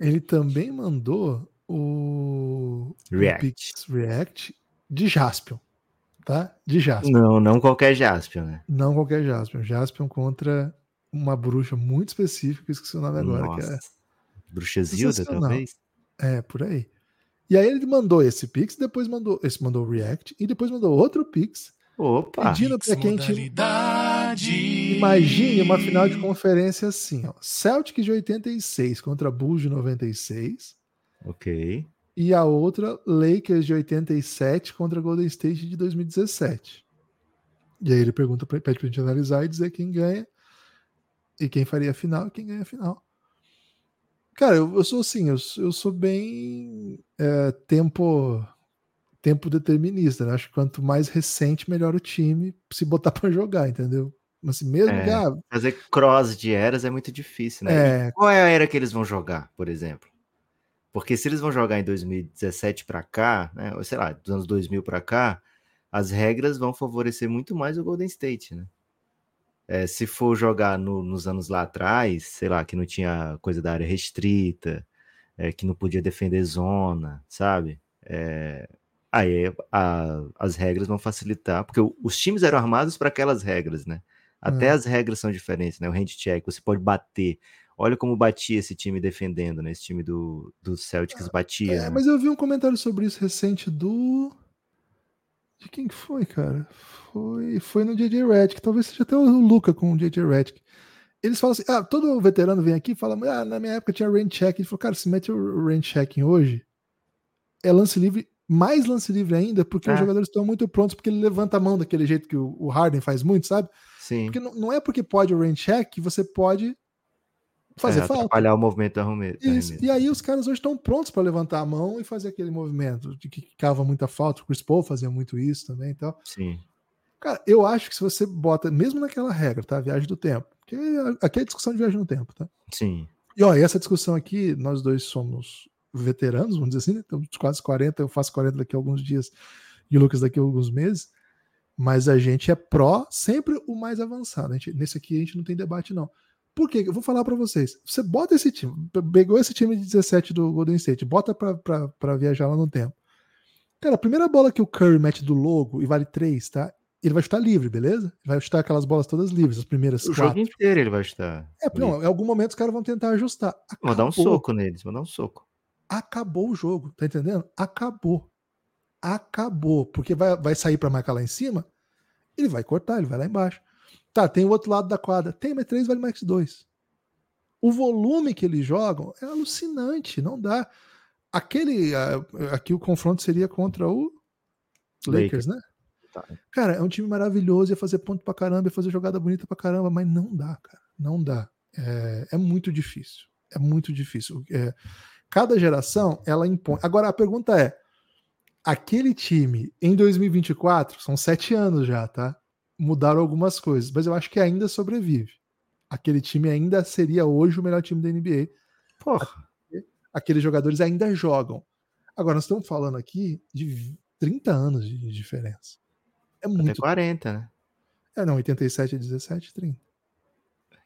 Ele também mandou o. o React. Pix React de Jaspion. Tá? De Jaspion. Não, não qualquer Jaspion, né? Não qualquer Jaspion. Jaspion contra uma bruxa muito específica, que eu esqueci o nome agora, que é. Bruxa Zilda, talvez? É, por aí. E aí ele mandou esse Pix, depois mandou. Esse mandou o React e depois mandou outro Pix, Opa! pedindo para Pix que a gente modalidade. imagine uma final de conferência assim: ó, Celtic de 86 contra Bulls de 96, Ok. e a outra Lakers de 87 contra Golden State de 2017. E aí ele pergunta, pra- pede pra gente analisar e dizer quem ganha, e quem faria a final e quem ganha a final. Cara, eu, eu sou assim, eu, sou- eu sou bem é, tempo tempo determinista, né? Acho que quanto mais recente, melhor o time se botar pra jogar, entendeu? Mas assim, mesmo É. ah, Fazer cross de eras é muito difícil, né? é, Qual é a era que eles vão jogar, por exemplo? Porque se eles vão jogar em 2017 pra cá, né, ou sei lá, dos anos 2000 pra cá, as regras vão favorecer muito mais o Golden State, né? É, se for jogar no- nos anos lá atrás, sei lá, que não tinha coisa da área restrita, é, que não podia defender zona, sabe? É, aí a- as regras vão facilitar, porque os times eram armados para aquelas regras, né? Até É. as regras são diferentes, né? O hand check, você pode bater. Olha como batia esse time defendendo, né? Esse time do, do Celtics batia. É, né? mas eu vi um comentário sobre isso recente do. De quem que foi, cara? Foi, foi no JJ Redick. Talvez seja até o Luca com o JJ Redick. Eles falam assim: ah, todo veterano vem aqui e fala, ah, na minha época tinha rain check. Ele falou, cara, se mete o rain checking hoje, é lance livre, mais lance livre ainda, porque os É. jogadores estão muito prontos, porque ele levanta a mão daquele jeito que o, o Harden faz muito, sabe? Sim. Porque não, não é porque pode o rain check que você pode fazer é, falta. atrapalhar o movimento arrume- do Isso. E aí os caras hoje estão prontos para levantar a mão e fazer aquele movimento de que cava muita falta. O Chris Paul fazia muito isso também e tal. Sim. Cara, eu acho que se você bota, mesmo naquela regra, tá? Viagem do tempo. Porque aqui é discussão de viagem no tempo, tá? Sim. E ó, essa discussão aqui, nós dois somos veteranos, vamos dizer assim, né? Estamos quase 40, eu faço 40 daqui a alguns dias e o Lucas daqui a alguns meses. Mas a gente é pró sempre o mais avançado. A gente, nesse aqui a gente não tem debate, não. Por quê? Eu vou falar para vocês. Você bota esse time, pegou esse time de 17 do Golden State, bota para viajar lá no tempo. Cara, a primeira bola que o Curry mete do logo e vale 3, tá? Ele vai chutar livre, beleza? Ele vai chutar aquelas bolas todas livres, as primeiras O quatro. jogo inteiro ele vai estar. É, não, em algum momento os caras vão tentar ajustar. Vou dar um Acabou. soco neles, vou dar um soco. Acabou o jogo, tá entendendo? Acabou. Acabou. Porque vai, vai sair para marcar lá em cima, ele vai cortar, ele vai lá embaixo. Tá, tem o outro lado da quadra. Tem mais 3, vale mais 2. O volume que eles jogam é alucinante, não dá. Aquele. Aqui o confronto seria contra o Lakers, Lakers. né? Tá. Cara, é um time maravilhoso, ia fazer ponto pra caramba, ia fazer jogada bonita pra caramba, mas não dá, cara. Não dá. É, é muito difícil. É muito difícil. É, cada geração, ela impõe. Agora, a pergunta é: aquele time em 2024, são sete anos já, tá? Mudaram algumas coisas, mas eu acho que ainda sobrevive. Aquele time ainda seria hoje o melhor time da NBA. Porra. Aqueles jogadores ainda jogam. Agora, nós estamos falando aqui de 30 anos de diferença. É Até muito. 40, né? É, não, 87 a 17, 30.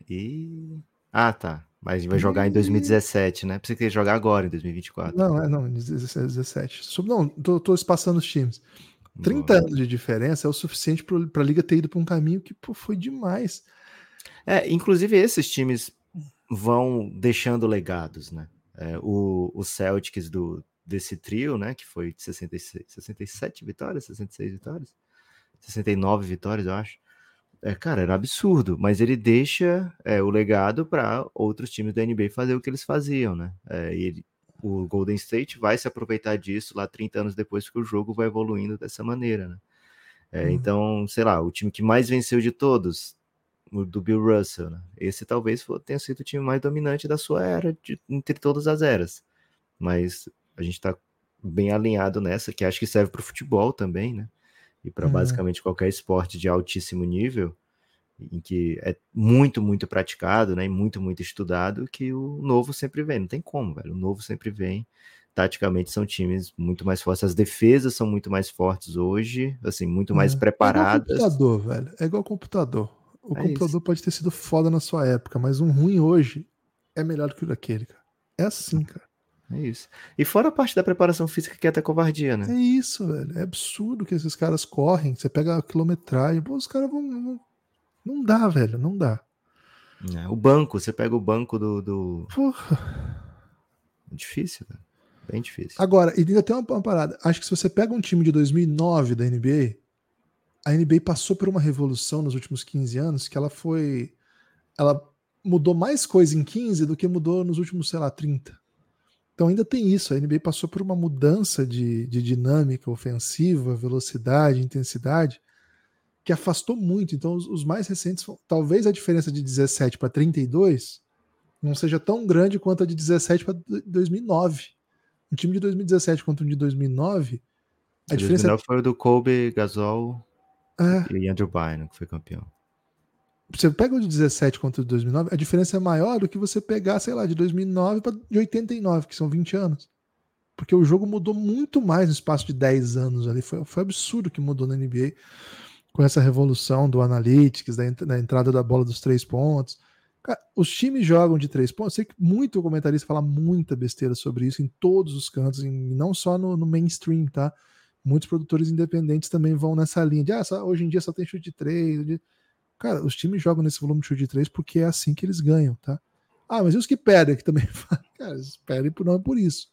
E. Ah, tá. Mas vai jogar em 2017, né? Precisa que jogar agora, em 2024. Não, é, não, 17, 17. Sob- Não, tô, tô espaçando os times. 30 anos de diferença é o suficiente para a liga ter ido para um caminho que pô, foi demais. É, inclusive esses times vão deixando legados, né? É, o, o Celtics do, desse trio, né? Que foi 66, 67 vitórias, 66 vitórias, 69 vitórias, eu acho. É, cara, era absurdo, mas ele deixa é, o legado para outros times da NBA fazer o que eles faziam, né? É, ele, o Golden State vai se aproveitar disso lá 30 anos depois que o jogo vai evoluindo dessa maneira, né? É, uhum. Então, sei lá, o time que mais venceu de todos, o do Bill Russell, né? Esse talvez tenha sido o time mais dominante da sua era, de, entre todas as eras. Mas a gente está bem alinhado nessa, que acho que serve para o futebol também, né? e para uhum. basicamente qualquer esporte de altíssimo nível, em que é muito, muito praticado, né, e muito, muito estudado, que o novo sempre vem. Não tem como, velho. O novo sempre vem. Taticamente são times muito mais fortes. As defesas são muito mais fortes hoje, assim, muito mais preparadas. É igual computador, velho. É igual computador. O é computador isso. pode ter sido foda na sua época, mas um ruim hoje é melhor do que o daquele, cara. É assim, cara. É isso. E fora a parte da preparação física que é até covardia, né? É isso, velho. É absurdo que esses caras correm. Você pega a quilometragem, pô, os caras vão, vão. Não dá, velho, não dá. É, o banco, você pega o banco do. do... Porra. É difícil, velho. Bem difícil. Agora, e ainda tem uma, uma parada. Acho que se você pega um time de 2009 da NBA, a NBA passou por uma revolução nos últimos 15 anos que ela foi. Ela mudou mais coisa em 15 do que mudou nos últimos, sei lá, 30. Então ainda tem isso. A NBA passou por uma mudança de, de dinâmica ofensiva, velocidade, intensidade, que afastou muito. Então os, os mais recentes, talvez a diferença de 17 para 32 não seja tão grande quanto a de 17 para 2009. Um time de 2017 contra um de 2009, a diferença 2009 foi o do Kobe, Gasol é. e Andrew Bynum, que foi campeão você pega o de 17 contra o de 2009, a diferença é maior do que você pegar, sei lá, de 2009 para de 89, que são 20 anos. Porque o jogo mudou muito mais no espaço de 10 anos ali. Foi, foi absurdo que mudou na NBA com essa revolução do analytics, da, da entrada da bola dos três pontos. Cara, os times jogam de três pontos. Eu sei que muito comentarista fala muita besteira sobre isso em todos os cantos, em, não só no, no mainstream, tá? Muitos produtores independentes também vão nessa linha de ah, só, hoje em dia só tem chute de três. De... Cara, os times jogam nesse volume de chute de três porque é assim que eles ganham, tá? Ah, mas e os que perdem que também Cara, eles perdem por não é por isso.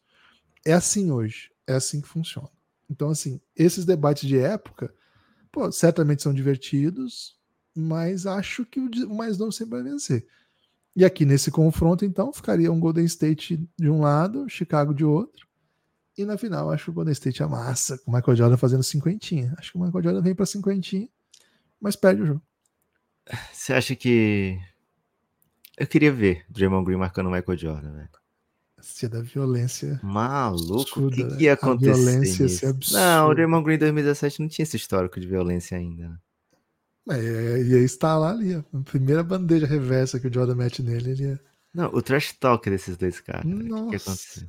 É assim hoje. É assim que funciona. Então, assim, esses debates de época, pô, certamente são divertidos, mas acho que o mais novo sempre vai vencer. E aqui nesse confronto, então, ficaria um Golden State de um lado, Chicago de outro. E na final, acho que o Golden State amassa, com o Michael Jordan fazendo cinquentinha. Acho que o Michael Jordan vem para cinquentinha, mas perde o jogo. Você acha que. Eu queria ver Draymond Green marcando o Michael Jordan, velho. Se da violência. Maluco, o que, que ia acontecer? A violência? Absurda. Não, o Draymond Green em 2017 não tinha esse histórico de violência ainda. Né? É, e aí está lá ali, a primeira bandeja reversa que o Jordan mete nele. Ele é... Não, o trash talk desses dois caras. Nossa. O que, que aconteceu?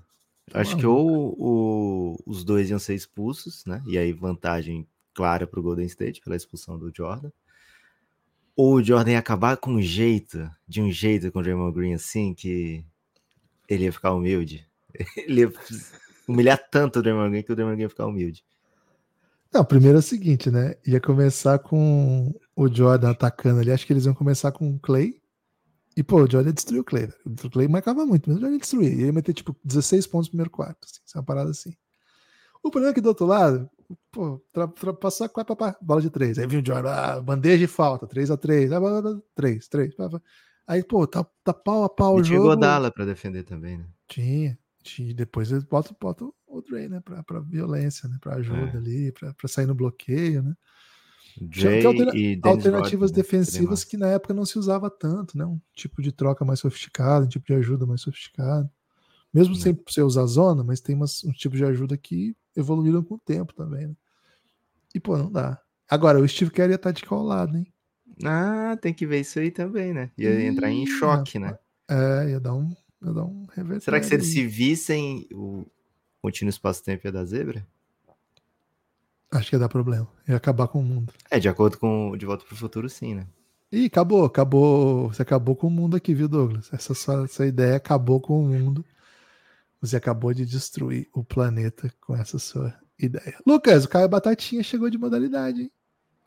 Acho que ou o, os dois iam ser expulsos, né? E aí vantagem clara para o Golden State pela expulsão do Jordan ou o Jordan ia acabar com um jeito, de um jeito com o Draymond Green assim, que ele ia ficar humilde. Ele ia humilhar tanto o Draymond Green que o Draymond Green ia ficar humilde. Não, primeiro é o seguinte, né? Ia começar com o Jordan atacando ali. Acho que eles iam começar com o Clay. E, pô, o Jordan destruiu o Clay. O Clay marcava muito, mas o Jordan destruía. Ia meter, tipo, 16 pontos no primeiro quarto. Assim, uma parada assim. O problema é que do outro lado, pô, tra, tra, passou a quatro, bola de três. Aí viu o Jordan, ah, bandeja de falta, 3 a 3 3, 3. Aí, pô, tá, tá pau a pau e o jogo. Tinha Godala pra defender também, né? Tinha. tinha. Depois eles botam, botam o Dre, né? Pra, pra violência, né? Pra ajuda é. ali, pra, pra sair no bloqueio, né? Jay altera e alternativas Rodman, defensivas que na época não se usava tanto, né? Um tipo de troca mais sofisticado, um tipo de ajuda mais sofisticado. Mesmo Sim. sem você usar zona, mas tem umas, um tipo de ajuda que evoluíram com o tempo também, né? E, pô, não dá. Agora, o Steve Kerr ia estar tá de qual lado, hein? Ah, tem que ver isso aí também, né? Ia Ih, entrar em choque, né? É, ia dar um, ia dar um Será que se eles se vissem, o contínuo espaço-tempo ia dar zebra? Acho que ia dar problema. Ia acabar com o mundo. É, de acordo com De Volta para o Futuro, sim, né? Ih, acabou, acabou. Você acabou com o mundo aqui, viu, Douglas? Essa sua essa ideia acabou com o mundo. Você acabou de destruir o planeta com essa sua ideia. Lucas, o Caio Batatinha chegou de modalidade, hein?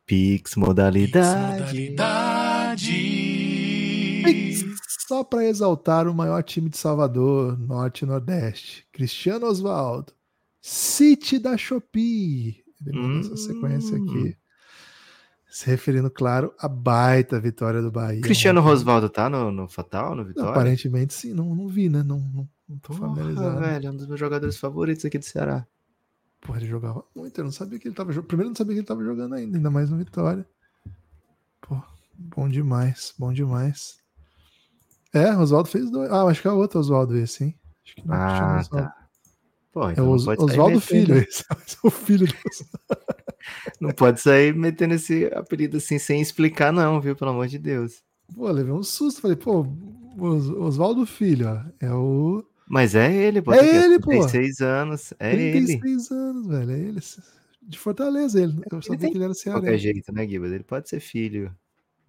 Pix modalidade. Modalidade. Só para exaltar o maior time de Salvador, Norte e Nordeste. Cristiano Oswaldo. City da Shopee. Ele manda essa sequência Hum. aqui. Se referindo, claro, à baita vitória do Bahia. Cristiano Ontem. Rosvaldo tá no, no Fatal, no Não, Vitória? aparentemente sim, não, não vi, né? Não, não, não tô Porra, familiarizado. velho, é um dos meus jogadores favoritos aqui do Ceará. Porra, ele jogava muito, eu não sabia que ele tava jogando. Primeiro, eu não sabia que ele tava jogando ainda, ainda mais no Vitória. Pô, bom demais, bom demais. É, Oswaldo fez dois. Ah, acho que é outro Oswaldo esse, hein? Acho que não é Ah, Oswaldo. tá. Pô, É então não Os- Oswaldo Filho, esse é o filho do Não pode sair metendo esse apelido assim sem explicar, não, viu? Pelo amor de Deus. Pô, levei um susto. Falei, pô, Os- Oswaldo Filho, ó. É o. Mas é ele, pô. É tem que- ele, pô. 36 anos. É ele. 36 anos, velho. É ele. De Fortaleza, ele. Eu sabia tem que ele era De qualquer jeito, né, Gibas? Ele pode ser filho,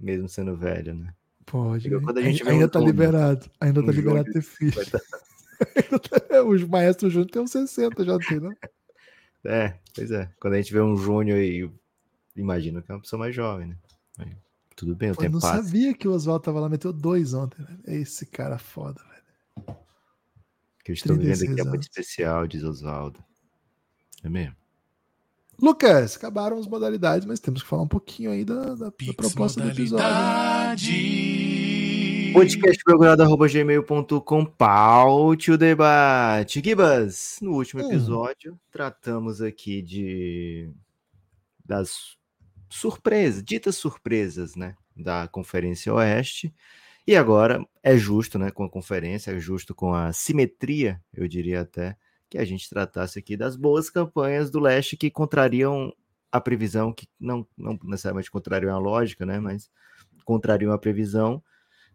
mesmo sendo velho, né? Pode. Né? quando a gente ainda um tá liberado. Ainda um tá liberado ter filho. tá- Os maestros juntos tem uns 60 já tem, não? É, pois é. Quando a gente vê um Júnior e imagina que é uma pessoa mais jovem, né? Mas tudo bem, o Pô, eu tempo não passa. sabia que o Oswaldo tava lá, meteu dois ontem, velho. Esse cara foda, velho. Que eu estou vivendo aqui 36 é muito especial, diz Oswaldo. É mesmo? Lucas, acabaram as modalidades, mas temos que falar um pouquinho aí da, da- da proposta do episódio. modalidade. podcastprogramado.gmail.com Paute o debate. Gibas, no último Hum. episódio, tratamos aqui de das surpresas, ditas surpresas, né, da Conferência Oeste. E agora é justo, né, com a conferência, é justo com a simetria, eu diria até, que a gente tratasse aqui das boas campanhas do Leste que contrariam a previsão, que não, não necessariamente contrariam a lógica, né, mas contrariam a previsão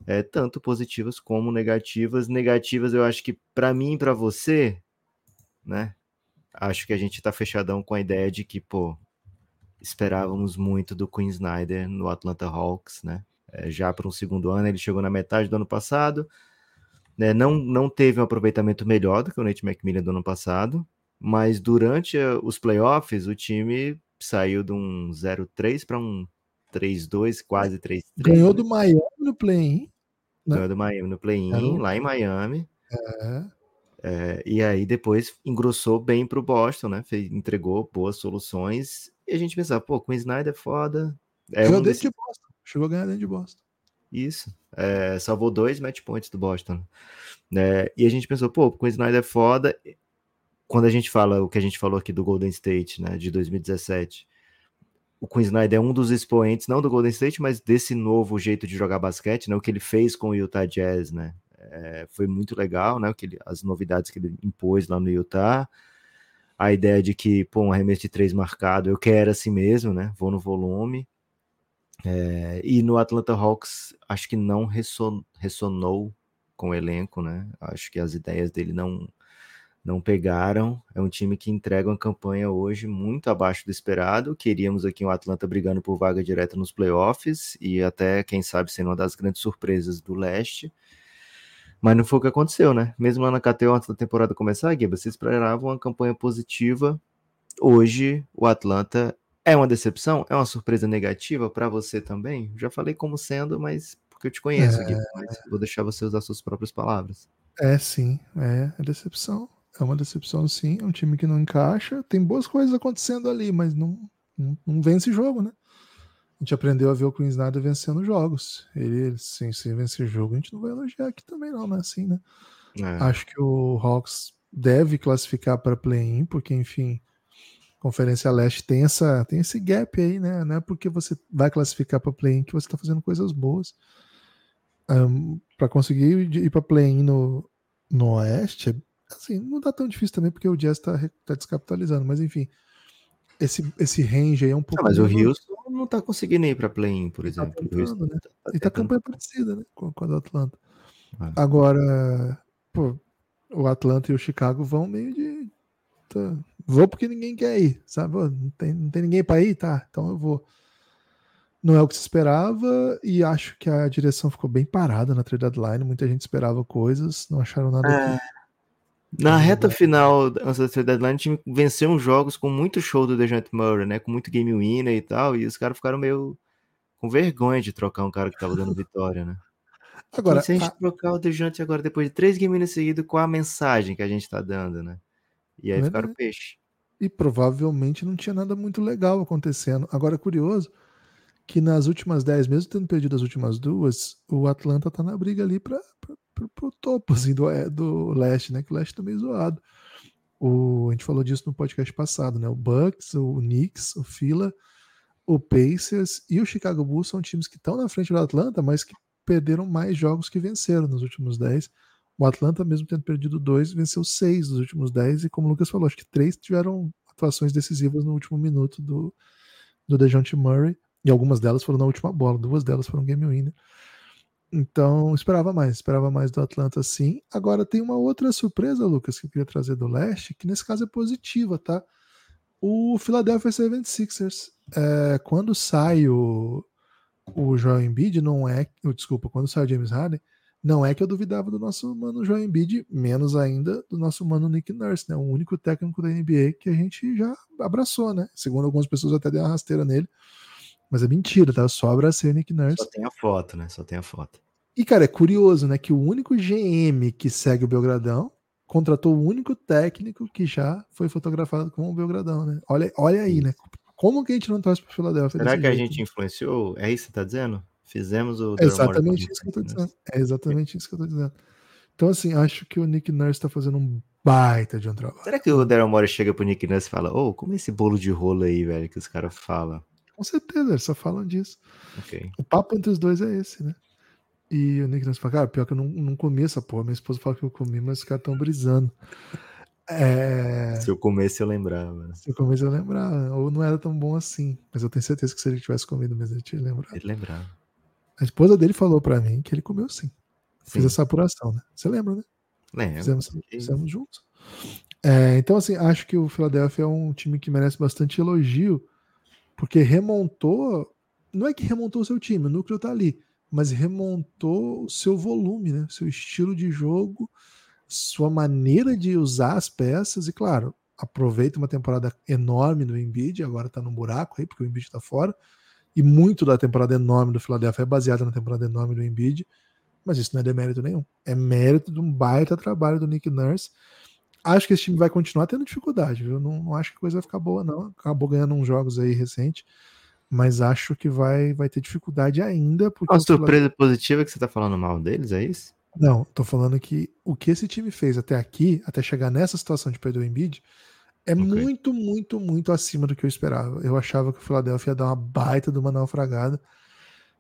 é, tanto positivas como negativas. Negativas, eu acho que para mim e para você, né? Acho que a gente tá fechadão com a ideia de que, pô, esperávamos muito do Queen Snyder no Atlanta Hawks, né? É, já para um segundo ano, ele chegou na metade do ano passado, né? Não, não teve um aproveitamento melhor do que o Nate McMillan do ano passado, mas durante eh, os playoffs, o time saiu de um 0-3 para um 3-2, quase 3-3. Ganhou do Miami no play-in. né? Ganhou do Miami no play-in, um- lá em Miami. É. É, e aí depois engrossou bem pro Boston, né? Fez, entregou boas soluções. E a gente pensava, pô, Queen Snyder é foda. É Ganhou um dentro desses, de Boston. Chegou a ganhar dentro de Boston. isso. É, salvou dois match points do Boston. né? E a gente pensou, pô, Queen Snyder é foda. Quando a gente fala o que a gente falou aqui do Golden State, né? De 2017. O Queen Snyder é um dos expoentes, não do Golden State, mas desse novo jeito de jogar basquete, né? O que ele fez com o Utah Jazz, né? É, foi muito legal, né? O que ele- as novidades que ele impôs lá no Utah. A ideia de que, pô, um arremesso de três marcado, eu quero assim mesmo, né? Vou no volume. É, e no Atlanta Hawks, acho que não resson- ressonou com o elenco, né? Acho que as ideias dele não, não pegaram. É um time que entrega uma campanha hoje muito abaixo do esperado. Queríamos aqui o Atlanta brigando por vaga direta nos playoffs e até, quem sabe, sendo uma das grandes surpresas do leste. Mas não foi o que aconteceu, né? Mesmo lá na KTO, antes da temporada começar, Guiba, vocês esperavam uma campanha positiva. Hoje, o Atlanta é uma decepção? É uma surpresa negativa para você também? Já falei como sendo, mas porque eu te conheço, É. Mas vou deixar você usar suas próprias palavras. É, sim. É, é decepção. É uma decepção, sim. É um time que não encaixa. Tem boas coisas acontecendo ali, mas não, não, não vence jogo, né? A gente aprendeu a ver o Queen Snyder vencendo jogos. Ele, sem, sem vencer jogo, a gente não vai elogiar aqui também, não, não é assim, né? É. Acho que o Hawks deve classificar para play-in, porque, enfim, Conferência Leste tem, essa, tem esse gap aí, né? Não é porque você vai classificar para play-in que você está fazendo coisas boas. para conseguir ir para play-in no, no Oeste, assim, não tá tão difícil também, porque o Jazz está tá descapitalizando, mas enfim, esse, esse range aí é um pouco. Ah, mas o. Houston não tá conseguindo ir para play-in, por Tá exemplo. O tentando, né? tá- tá E tá campanha parecida, né? Com, com a do Atlanta. É. Agora, pô, o Atlanta e o Chicago vão meio de. Tá, vou porque ninguém quer ir, sabe? Não tem, não tem ninguém para ir? Tá, então eu vou. Não é o que se esperava e acho que a direção ficou bem parada na trade deadline. Muita gente esperava coisas, não acharam nada É. Na reta final, antes da trade deadline, o time venceu uns jogos com muito show do DeJounte Murray, né? Com muito game winner e tal, e os caras ficaram meio com vergonha de trocar um cara que tava dando vitória, né? Agora, se a gente a... trocar o DeJounte agora, depois de três game winners seguidos, com a mensagem que a gente tá dando, né? E aí é ficaram peixe. E provavelmente não tinha nada muito legal acontecendo. Agora, é curioso que nas últimas 10, mesmo tendo perdido as últimas duas, o Atlanta tá na briga ali para o topo assim, do, é, do leste, né? Que o leste tá meio zoado. O, a gente falou disso no podcast passado, né? O Bucks, o Knicks, o Fila, o Pacers e o Chicago Bulls são times que estão na frente do Atlanta, mas que perderam mais jogos que venceram nos últimos 10. O Atlanta, mesmo tendo perdido dois, venceu seis dos últimos 10, e como o Lucas falou, acho que três tiveram atuações decisivas no último minuto do, do DeJounte Murray. E algumas delas foram na última bola, duas delas foram game winner. Então, esperava mais, esperava mais do Atlanta sim. Agora tem uma outra surpresa, Lucas, que eu queria trazer do leste, que nesse caso é positiva, tá? O Philadelphia 76ers, é, quando sai o, o Joel Embiid, não é, desculpa, quando sai o James Harden, não é que eu duvidava do nosso mano Joel Embiid, menos ainda do nosso mano Nick Nurse, né? O único técnico da NBA que a gente já abraçou, né? Segundo algumas pessoas até deu uma rasteira nele. Mas é mentira, tá? Só abracei o Nick Nurse. Só tem a foto, né? Só tem a foto. E, cara, é curioso, né? Que o único GM que segue o Belgradão contratou o único técnico que já foi fotografado com o Belgradão, né? Olha, olha aí, né? Como que a gente não torce para Filadélfia? Será que jeito? a gente influenciou? É isso que você tá dizendo? Fizemos o. É exatamente isso que eu tô dizendo. É exatamente isso que eu tô dizendo. Então, assim, acho que o Nick Nurse tá fazendo um baita de um trabalho. Será que o Daryl Morey chega pro Nick Nurse e fala: Ô, oh, como é esse bolo de rolo aí, velho, que os caras falam? Com certeza, eles só falam disso. Okay. O papo entre os dois é esse, né? E o Nick Nurse fala, cara, pior que eu não, não comi essa porra. Minha esposa fala que eu comi, mas os caras estão brisando. É... Se eu comesse, eu lembrava. Se eu comesse, eu lembrava. Ou não era tão bom assim. Mas eu tenho certeza que se ele tivesse comido mesmo, ele tinha lembrado. Ele lembrava. A esposa dele falou para mim que ele comeu sim. sim. Fiz essa apuração, né? Você lembra, né? Lembro. Fizemos, fizemos juntos. É, então, assim, acho que o Philadelphia é um time que merece bastante elogio porque remontou, não é que remontou o seu time, o núcleo tá ali, mas remontou o seu volume, né? Seu estilo de jogo, sua maneira de usar as peças, e claro, aproveita uma temporada enorme do Embiid, agora tá no buraco aí, porque o Embiid tá fora, e muito da temporada enorme do Philadelphia é baseada na temporada enorme do Embiid, mas isso não é demérito nenhum. É mérito de um baita trabalho do Nick Nurse. Acho que esse time vai continuar tendo dificuldade, viu? Não, não acho que a coisa vai ficar boa, não. Acabou ganhando uns jogos aí recente, mas acho que vai, vai ter dificuldade ainda. Porque Uma surpresa positiva é que você tá falando mal deles, é isso? Não, tô falando que o que esse time fez até aqui, até chegar nessa situação de perder o Embiid, é okay. muito, muito, muito acima do que eu esperava. Eu achava que o Philadelphia ia dar uma baita de uma naufragada.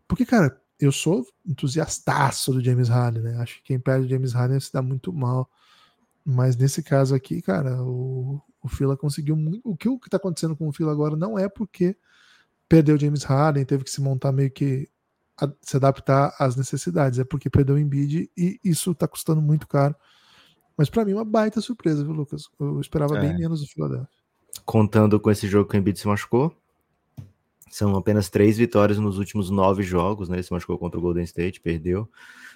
Porque, cara, eu sou entusiastaço do James Harden, né? Acho que quem perde o James Harden se dá muito mal. Mas nesse caso aqui, cara, o, o Fila conseguiu muito. O que o que tá acontecendo com o Fila agora não é porque perdeu o James Harden, teve que se montar meio que a, se adaptar às necessidades, é porque perdeu o Embiid e isso tá custando muito caro. Mas para mim uma baita surpresa, viu, Lucas? Eu esperava é. bem menos do Philadelphia. Contando com esse jogo que o Embiid se machucou, são apenas três vitórias nos últimos nove jogos, né? Ele se machucou contra o Golden State, perdeu.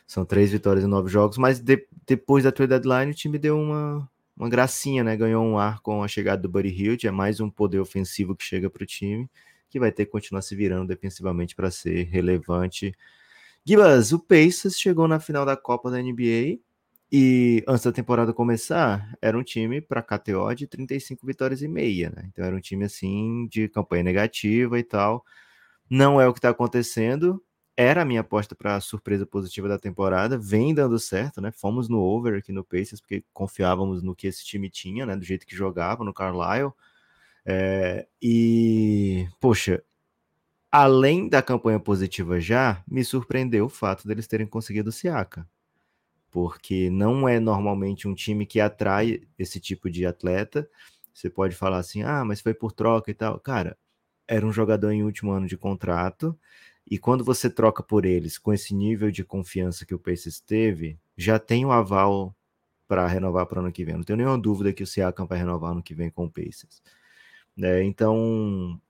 São três vitórias em nove jogos, mas de, depois da trade deadline o time deu uma, uma gracinha, né? Ganhou um ar com a chegada do Buddy Hield, é mais um poder ofensivo que chega para o time, que vai ter que continuar se virando defensivamente para ser relevante. Gibas, o Pacers chegou na final da Copa da NBA e antes da temporada começar, era um time para KTO de 35 vitórias e meia, né? Então era um time assim de campanha negativa e tal. Não é o que está acontecendo era a minha aposta para a surpresa positiva da temporada, vem dando certo, né? Fomos no over aqui no Pacers, porque confiávamos no que esse time tinha, né? Do jeito que jogava no Carlisle. É, e, poxa, além da campanha positiva já, me surpreendeu o fato deles terem conseguido o Siaka. Porque não é normalmente um time que atrai esse tipo de atleta. Você pode falar assim, ah, mas foi por troca e tal. Cara, era um jogador em último ano de contrato e quando você troca por eles com esse nível de confiança que o Pacers teve, já tem o aval para renovar para o ano que vem. Não tenho nenhuma dúvida que o Siakam vai renovar ano que vem com o Pacers. É, então,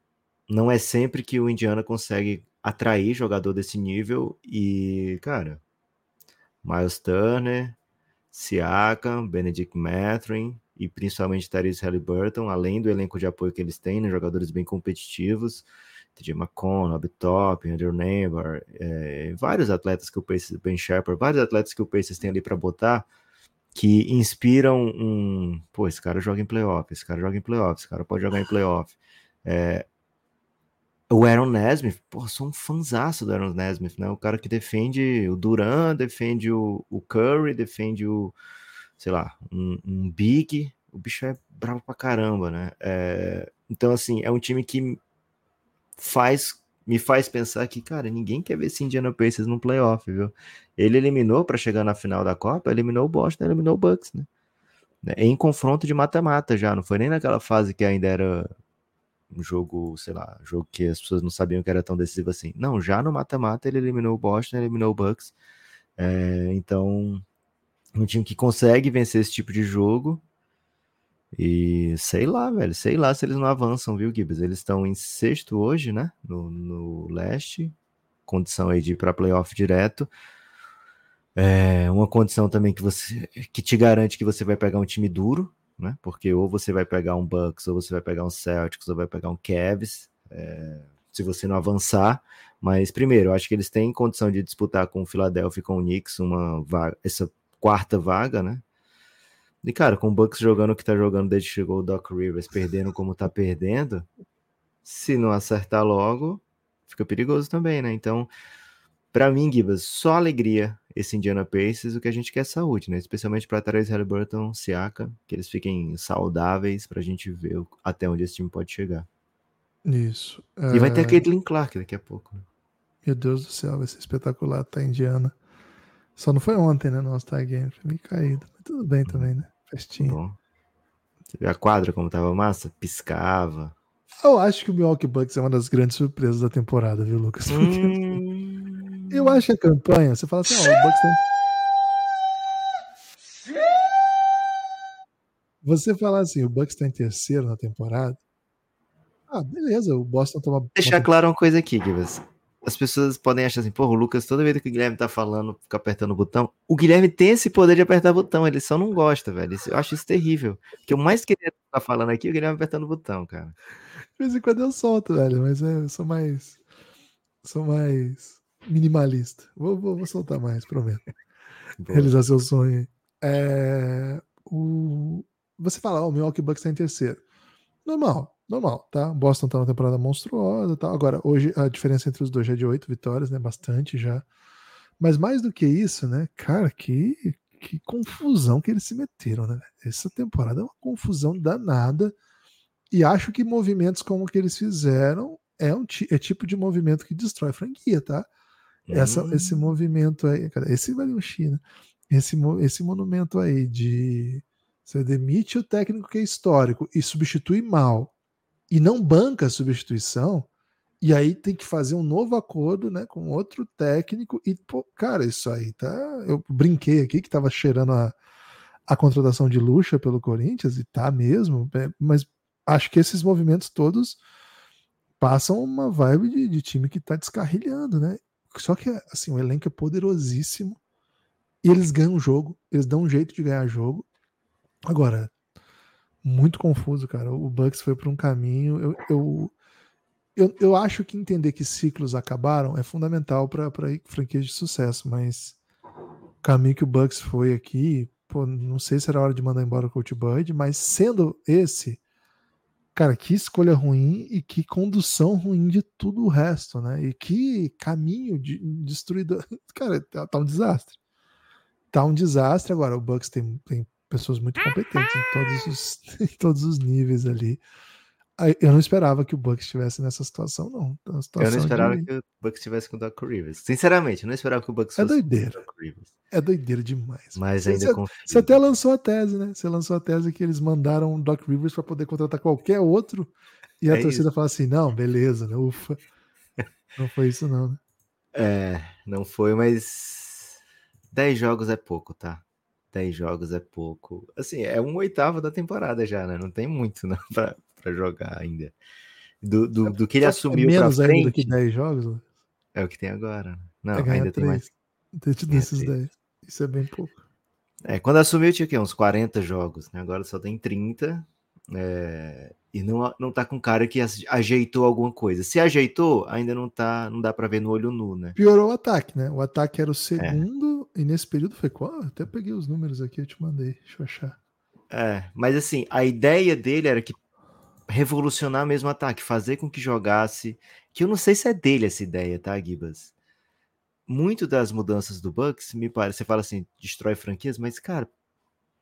não é sempre que o Indiana consegue atrair jogador desse nível e, cara, Miles Turner, Siakam, Benedict Mathurin e principalmente Tyrese Halliburton, além do elenco de apoio que eles têm, né, jogadores bem competitivos, TJ McConnell, Top, Andrew Neighbor, é, vários atletas que o Pacers, Ben Shepard, vários atletas que o Pacers tem ali para botar, que inspiram um, pô, esse cara joga em playoff, esse cara joga em playoff, esse cara pode jogar em playoff. É, o Aaron Nesmith, pô, sou um fanzaço do Aaron Nesmith, né? O cara que defende o Duran, defende o, o Curry, defende o, sei lá, um, um, Big. O bicho é bravo pra caramba, né? É, então, assim, é um time que faz me faz pensar que, cara, ninguém quer ver esse Indiana Pacers no playoff, viu? Ele eliminou para chegar na final da Copa, eliminou o Boston, eliminou o Bucks, né? Em confronto de mata-mata já, não foi nem naquela fase que ainda era um jogo, sei lá, jogo que as pessoas não sabiam que era tão decisivo assim. Não, já no mata-mata ele eliminou o Boston, eliminou o Bucks. É, então, um time que consegue vencer esse tipo de jogo. E sei lá, velho, sei lá se eles não avançam, viu, Gibbs? Eles estão em sexto hoje, né? No, no leste, condição aí de ir para playoff direto. É uma condição também que você que te garante que você vai pegar um time duro, né? Porque ou você vai pegar um Bucks, ou você vai pegar um Celtics, ou vai pegar um Cavs, é, se você não avançar. Mas primeiro, eu acho que eles têm condição de disputar com o Philadelphia e com o Knicks uma vaga, essa quarta vaga, né? E cara, com o Bucks jogando o que tá jogando desde que chegou o Doc Rivers, perdendo como tá perdendo, se não acertar logo, fica perigoso também, né? Então, para mim, Gibas, só alegria esse Indiana Pacers, o que a gente quer é saúde, né? Especialmente para Therese Halliburton, Siaka, que eles fiquem saudáveis para a gente ver até onde esse time pode chegar. Isso. E é... vai ter a é. Caitlin Clark daqui a pouco. Né? Meu Deus do céu, vai ser espetacular, tá Indiana. Só não foi ontem, né? Nosso Star Game, foi meio caído. Mas tudo bem também, né? Festinha. Bom. Você viu a quadra como tava massa? Piscava. Eu acho que o Milwaukee Bucks é uma das grandes surpresas da temporada, viu, Lucas? Hum... Eu acho a campanha, você fala assim, ó, o Bucks tem... Você falar assim, o Bucks tá em terceiro na temporada. Ah, beleza, o Boston toma. Deixar claro uma coisa aqui, Givas. As pessoas podem achar assim, porra, o Lucas, toda vez que o Guilherme tá falando, fica apertando o botão. O Guilherme tem esse poder de apertar o botão, ele só não gosta, velho. Eu acho isso terrível. O que eu mais queria estar tá falando aqui é o Guilherme apertando o botão, cara. De vez em quando eu solto, velho, mas é, eu sou mais. Sou mais minimalista. Vou, vou, vou soltar mais, prometo. Boa. Realizar seu sonho. É, o, você fala, oh, o Milwaukee Bucks está em terceiro. Normal, normal, tá? Boston tá numa temporada monstruosa tá? Agora, hoje a diferença entre os dois já é de oito vitórias, né? Bastante já. Mas mais do que isso, né? Cara, que, que confusão que eles se meteram, né? Essa temporada é uma confusão danada. E acho que movimentos como o que eles fizeram é um é tipo de movimento que destrói a franquia, tá? Essa, hum. Esse movimento aí, cara, esse vale um China. Esse, esse monumento aí de você demite o técnico que é histórico e substitui mal e não banca a substituição, e aí tem que fazer um novo acordo né, com outro técnico. E, pô, cara, isso aí tá. Eu brinquei aqui que tava cheirando a, a contratação de Lucha pelo Corinthians, e tá mesmo, é, mas acho que esses movimentos todos passam uma vibe de, de time que tá descarrilhando, né? Só que assim, o elenco é poderosíssimo e eles ganham o jogo, eles dão um jeito de ganhar jogo. Agora, muito confuso, cara. O Bucks foi por um caminho. Eu, eu, eu, eu acho que entender que ciclos acabaram é fundamental para franquias de sucesso, mas o caminho que o Bucks foi aqui, pô, não sei se era hora de mandar embora o Coach Bud, mas sendo esse, cara, que escolha ruim e que condução ruim de tudo o resto, né? E que caminho de destruidor. Cara, tá, tá um desastre. Tá um desastre. Agora, o Bucks tem, tem pessoas muito competentes em todos os, em todos os níveis ali. Eu não esperava que o Bucks estivesse nessa situação, não. Situação eu não esperava de... que o Bucks estivesse com o Doc Rivers. Sinceramente, eu não esperava que o Bucks é fosse doideira. com o Doc Rivers. É doideira demais. Mas ainda você, confio. Você até lançou a tese, né? Você lançou a tese que eles mandaram o Doc Rivers para poder contratar qualquer outro e a é torcida isso. fala assim: não, beleza, né? Ufa. Não foi isso, não, né? É, não foi, mas 10 jogos é pouco, tá? 10 jogos é pouco. Assim, é um oitavo da temporada já, né? Não tem muito né, para jogar ainda. Do, do, do que ele assumiu é menos frente. do que 10 jogos? É o que tem agora. Não, é ainda 3. tem mais. Tem tido esses 10. Isso é bem pouco. É, quando assumiu tinha o quê? Uns 40 jogos, né? Agora só tem 30. É, e não, não tá com cara que ajeitou alguma coisa. Se ajeitou, ainda não tá, não dá para ver no olho nu, né? Piorou o ataque, né? O ataque era o segundo, é. e nesse período foi qual? Até peguei os números aqui, eu te mandei, deixa eu achar. É, mas assim, a ideia dele era que revolucionar mesmo o ataque, fazer com que jogasse. Que eu não sei se é dele essa ideia, tá, Gibas? Muito das mudanças do Bucks, me parece, você fala assim, destrói franquias, mas, cara,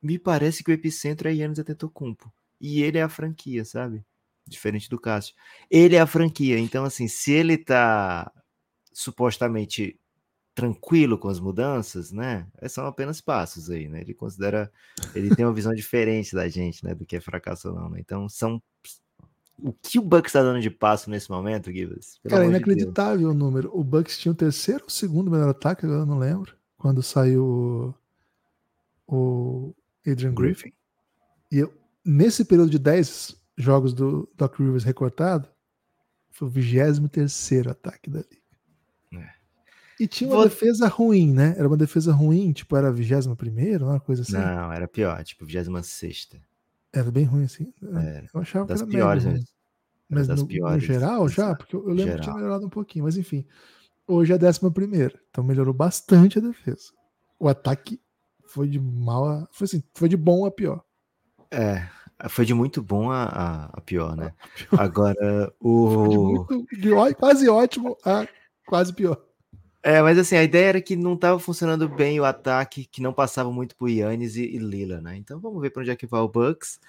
me parece que o epicentro é Yannis Antetokounmpo. E ele é a franquia, sabe? Diferente do Cássio. Ele é a franquia, então, assim, se ele tá supostamente tranquilo com as mudanças, né? São apenas passos aí, né? Ele considera, ele tem uma visão diferente da gente, né? Do que é fracasso ou não, né? Então são o que o Bucks está dando de passo nesse momento, Gibbs? Cara, inacreditável de o número. O Bucks tinha o terceiro ou segundo melhor ataque, agora eu não lembro. Quando saiu o, Adrian Griffin. Griffin. E eu, nesse período de 10 jogos do Doc Rivers recortado, foi o 23 ataque da liga. E tinha uma Vou... defesa ruim, né? Era uma defesa ruim, tipo, era a 21 primeira, uma coisa assim. Não, era pior, tipo, 26 Era bem ruim, assim. Era. Eu achava das que era piores, mesmo. Mas das no, piores, no geral, já, porque eu, eu lembro geral. que tinha melhorado um pouquinho, mas enfim. Hoje é a décima primeira, então melhorou bastante a defesa. O ataque foi de mal a. Foi assim, foi de bom a pior. É, foi de muito bom a, a, a pior, né? Agora, o. Foi de, muito, de quase ótimo a quase pior. É, mas assim, a ideia era que não estava funcionando bem o ataque, que não passava muito por Yannis e, e Lila, né? Então vamos ver para onde é que vai o Bucks.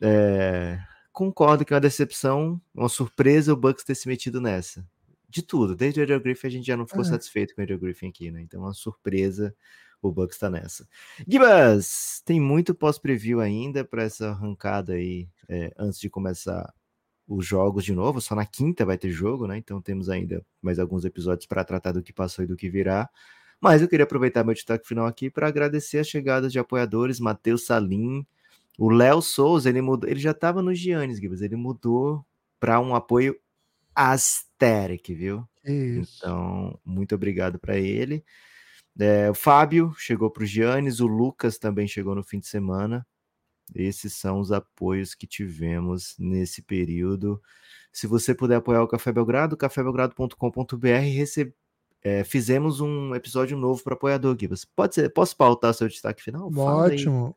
É, concordo que é uma decepção, uma surpresa o Bucks ter se metido nessa. De tudo, desde o Adrian Griffin a gente já não ficou é. satisfeito com o Adrian Griffin aqui, né? Então é uma surpresa o Bucks está nessa. Gibas, tem muito pós-preview ainda para essa arrancada aí, é, antes de começar os jogos de novo, só na quinta vai ter jogo, né? Então temos ainda mais alguns episódios para tratar do que passou e do que virá. Mas eu queria aproveitar meu destaque final aqui para agradecer a chegada de apoiadores, Matheus Salim, o Léo Souza, ele mudou, ele já estava no Giannis, Gibbs, ele mudou para um apoio Asteric, viu? Isso. Então, muito obrigado para ele. É, o Fábio chegou para o Giannis, o Lucas também chegou no fim de semana. Esses são os apoios que tivemos nesse período. Se você puder apoiar o Café Belgrado, cafébelgrado.com.br. É, fizemos um episódio novo para apoiador, Gibas. Pode ser, posso pautar seu destaque final? Ótimo.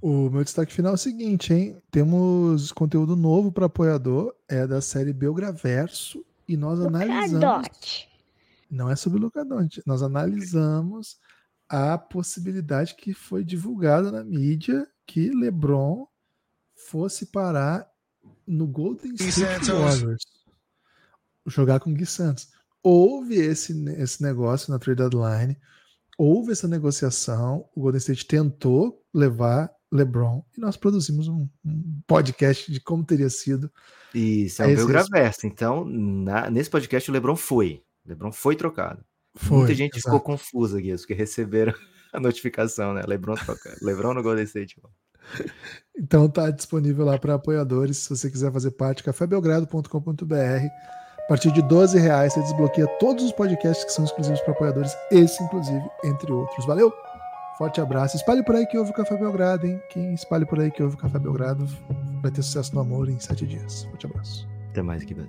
O meu destaque final é o seguinte, hein? Temos conteúdo novo para apoiador, é da série Belgraverso, e nós analisamos. Não é sobre Lucadonte. Nós analisamos a possibilidade que foi divulgada na mídia que LeBron fosse parar no Golden State Warriors. Jogar com Gui Santos. Houve esse, esse negócio na trade deadline, houve essa negociação, o Golden State tentou levar LeBron e nós produzimos um, um podcast de como teria sido. Isso, é um Belgraverso. Então, na, nesse podcast o LeBron foi. O LeBron foi trocado. Foi, Muita gente exato. ficou confusa, Guias, porque receberam a notificação, né? Lebron troca. Lebron no Golden State. Então tá disponível lá para apoiadores. Se você quiser fazer parte, cafébelgrado.com.br. A partir de 12 reais você desbloqueia todos os podcasts que são exclusivos para apoiadores, esse inclusive, entre outros. Valeu! Forte abraço. Espalhe por aí que houve o Café Belgrado, hein? Quem espalhe por aí que houve o Café Belgrado vai ter sucesso no amor em sete dias. Forte abraço. Até mais, que bem.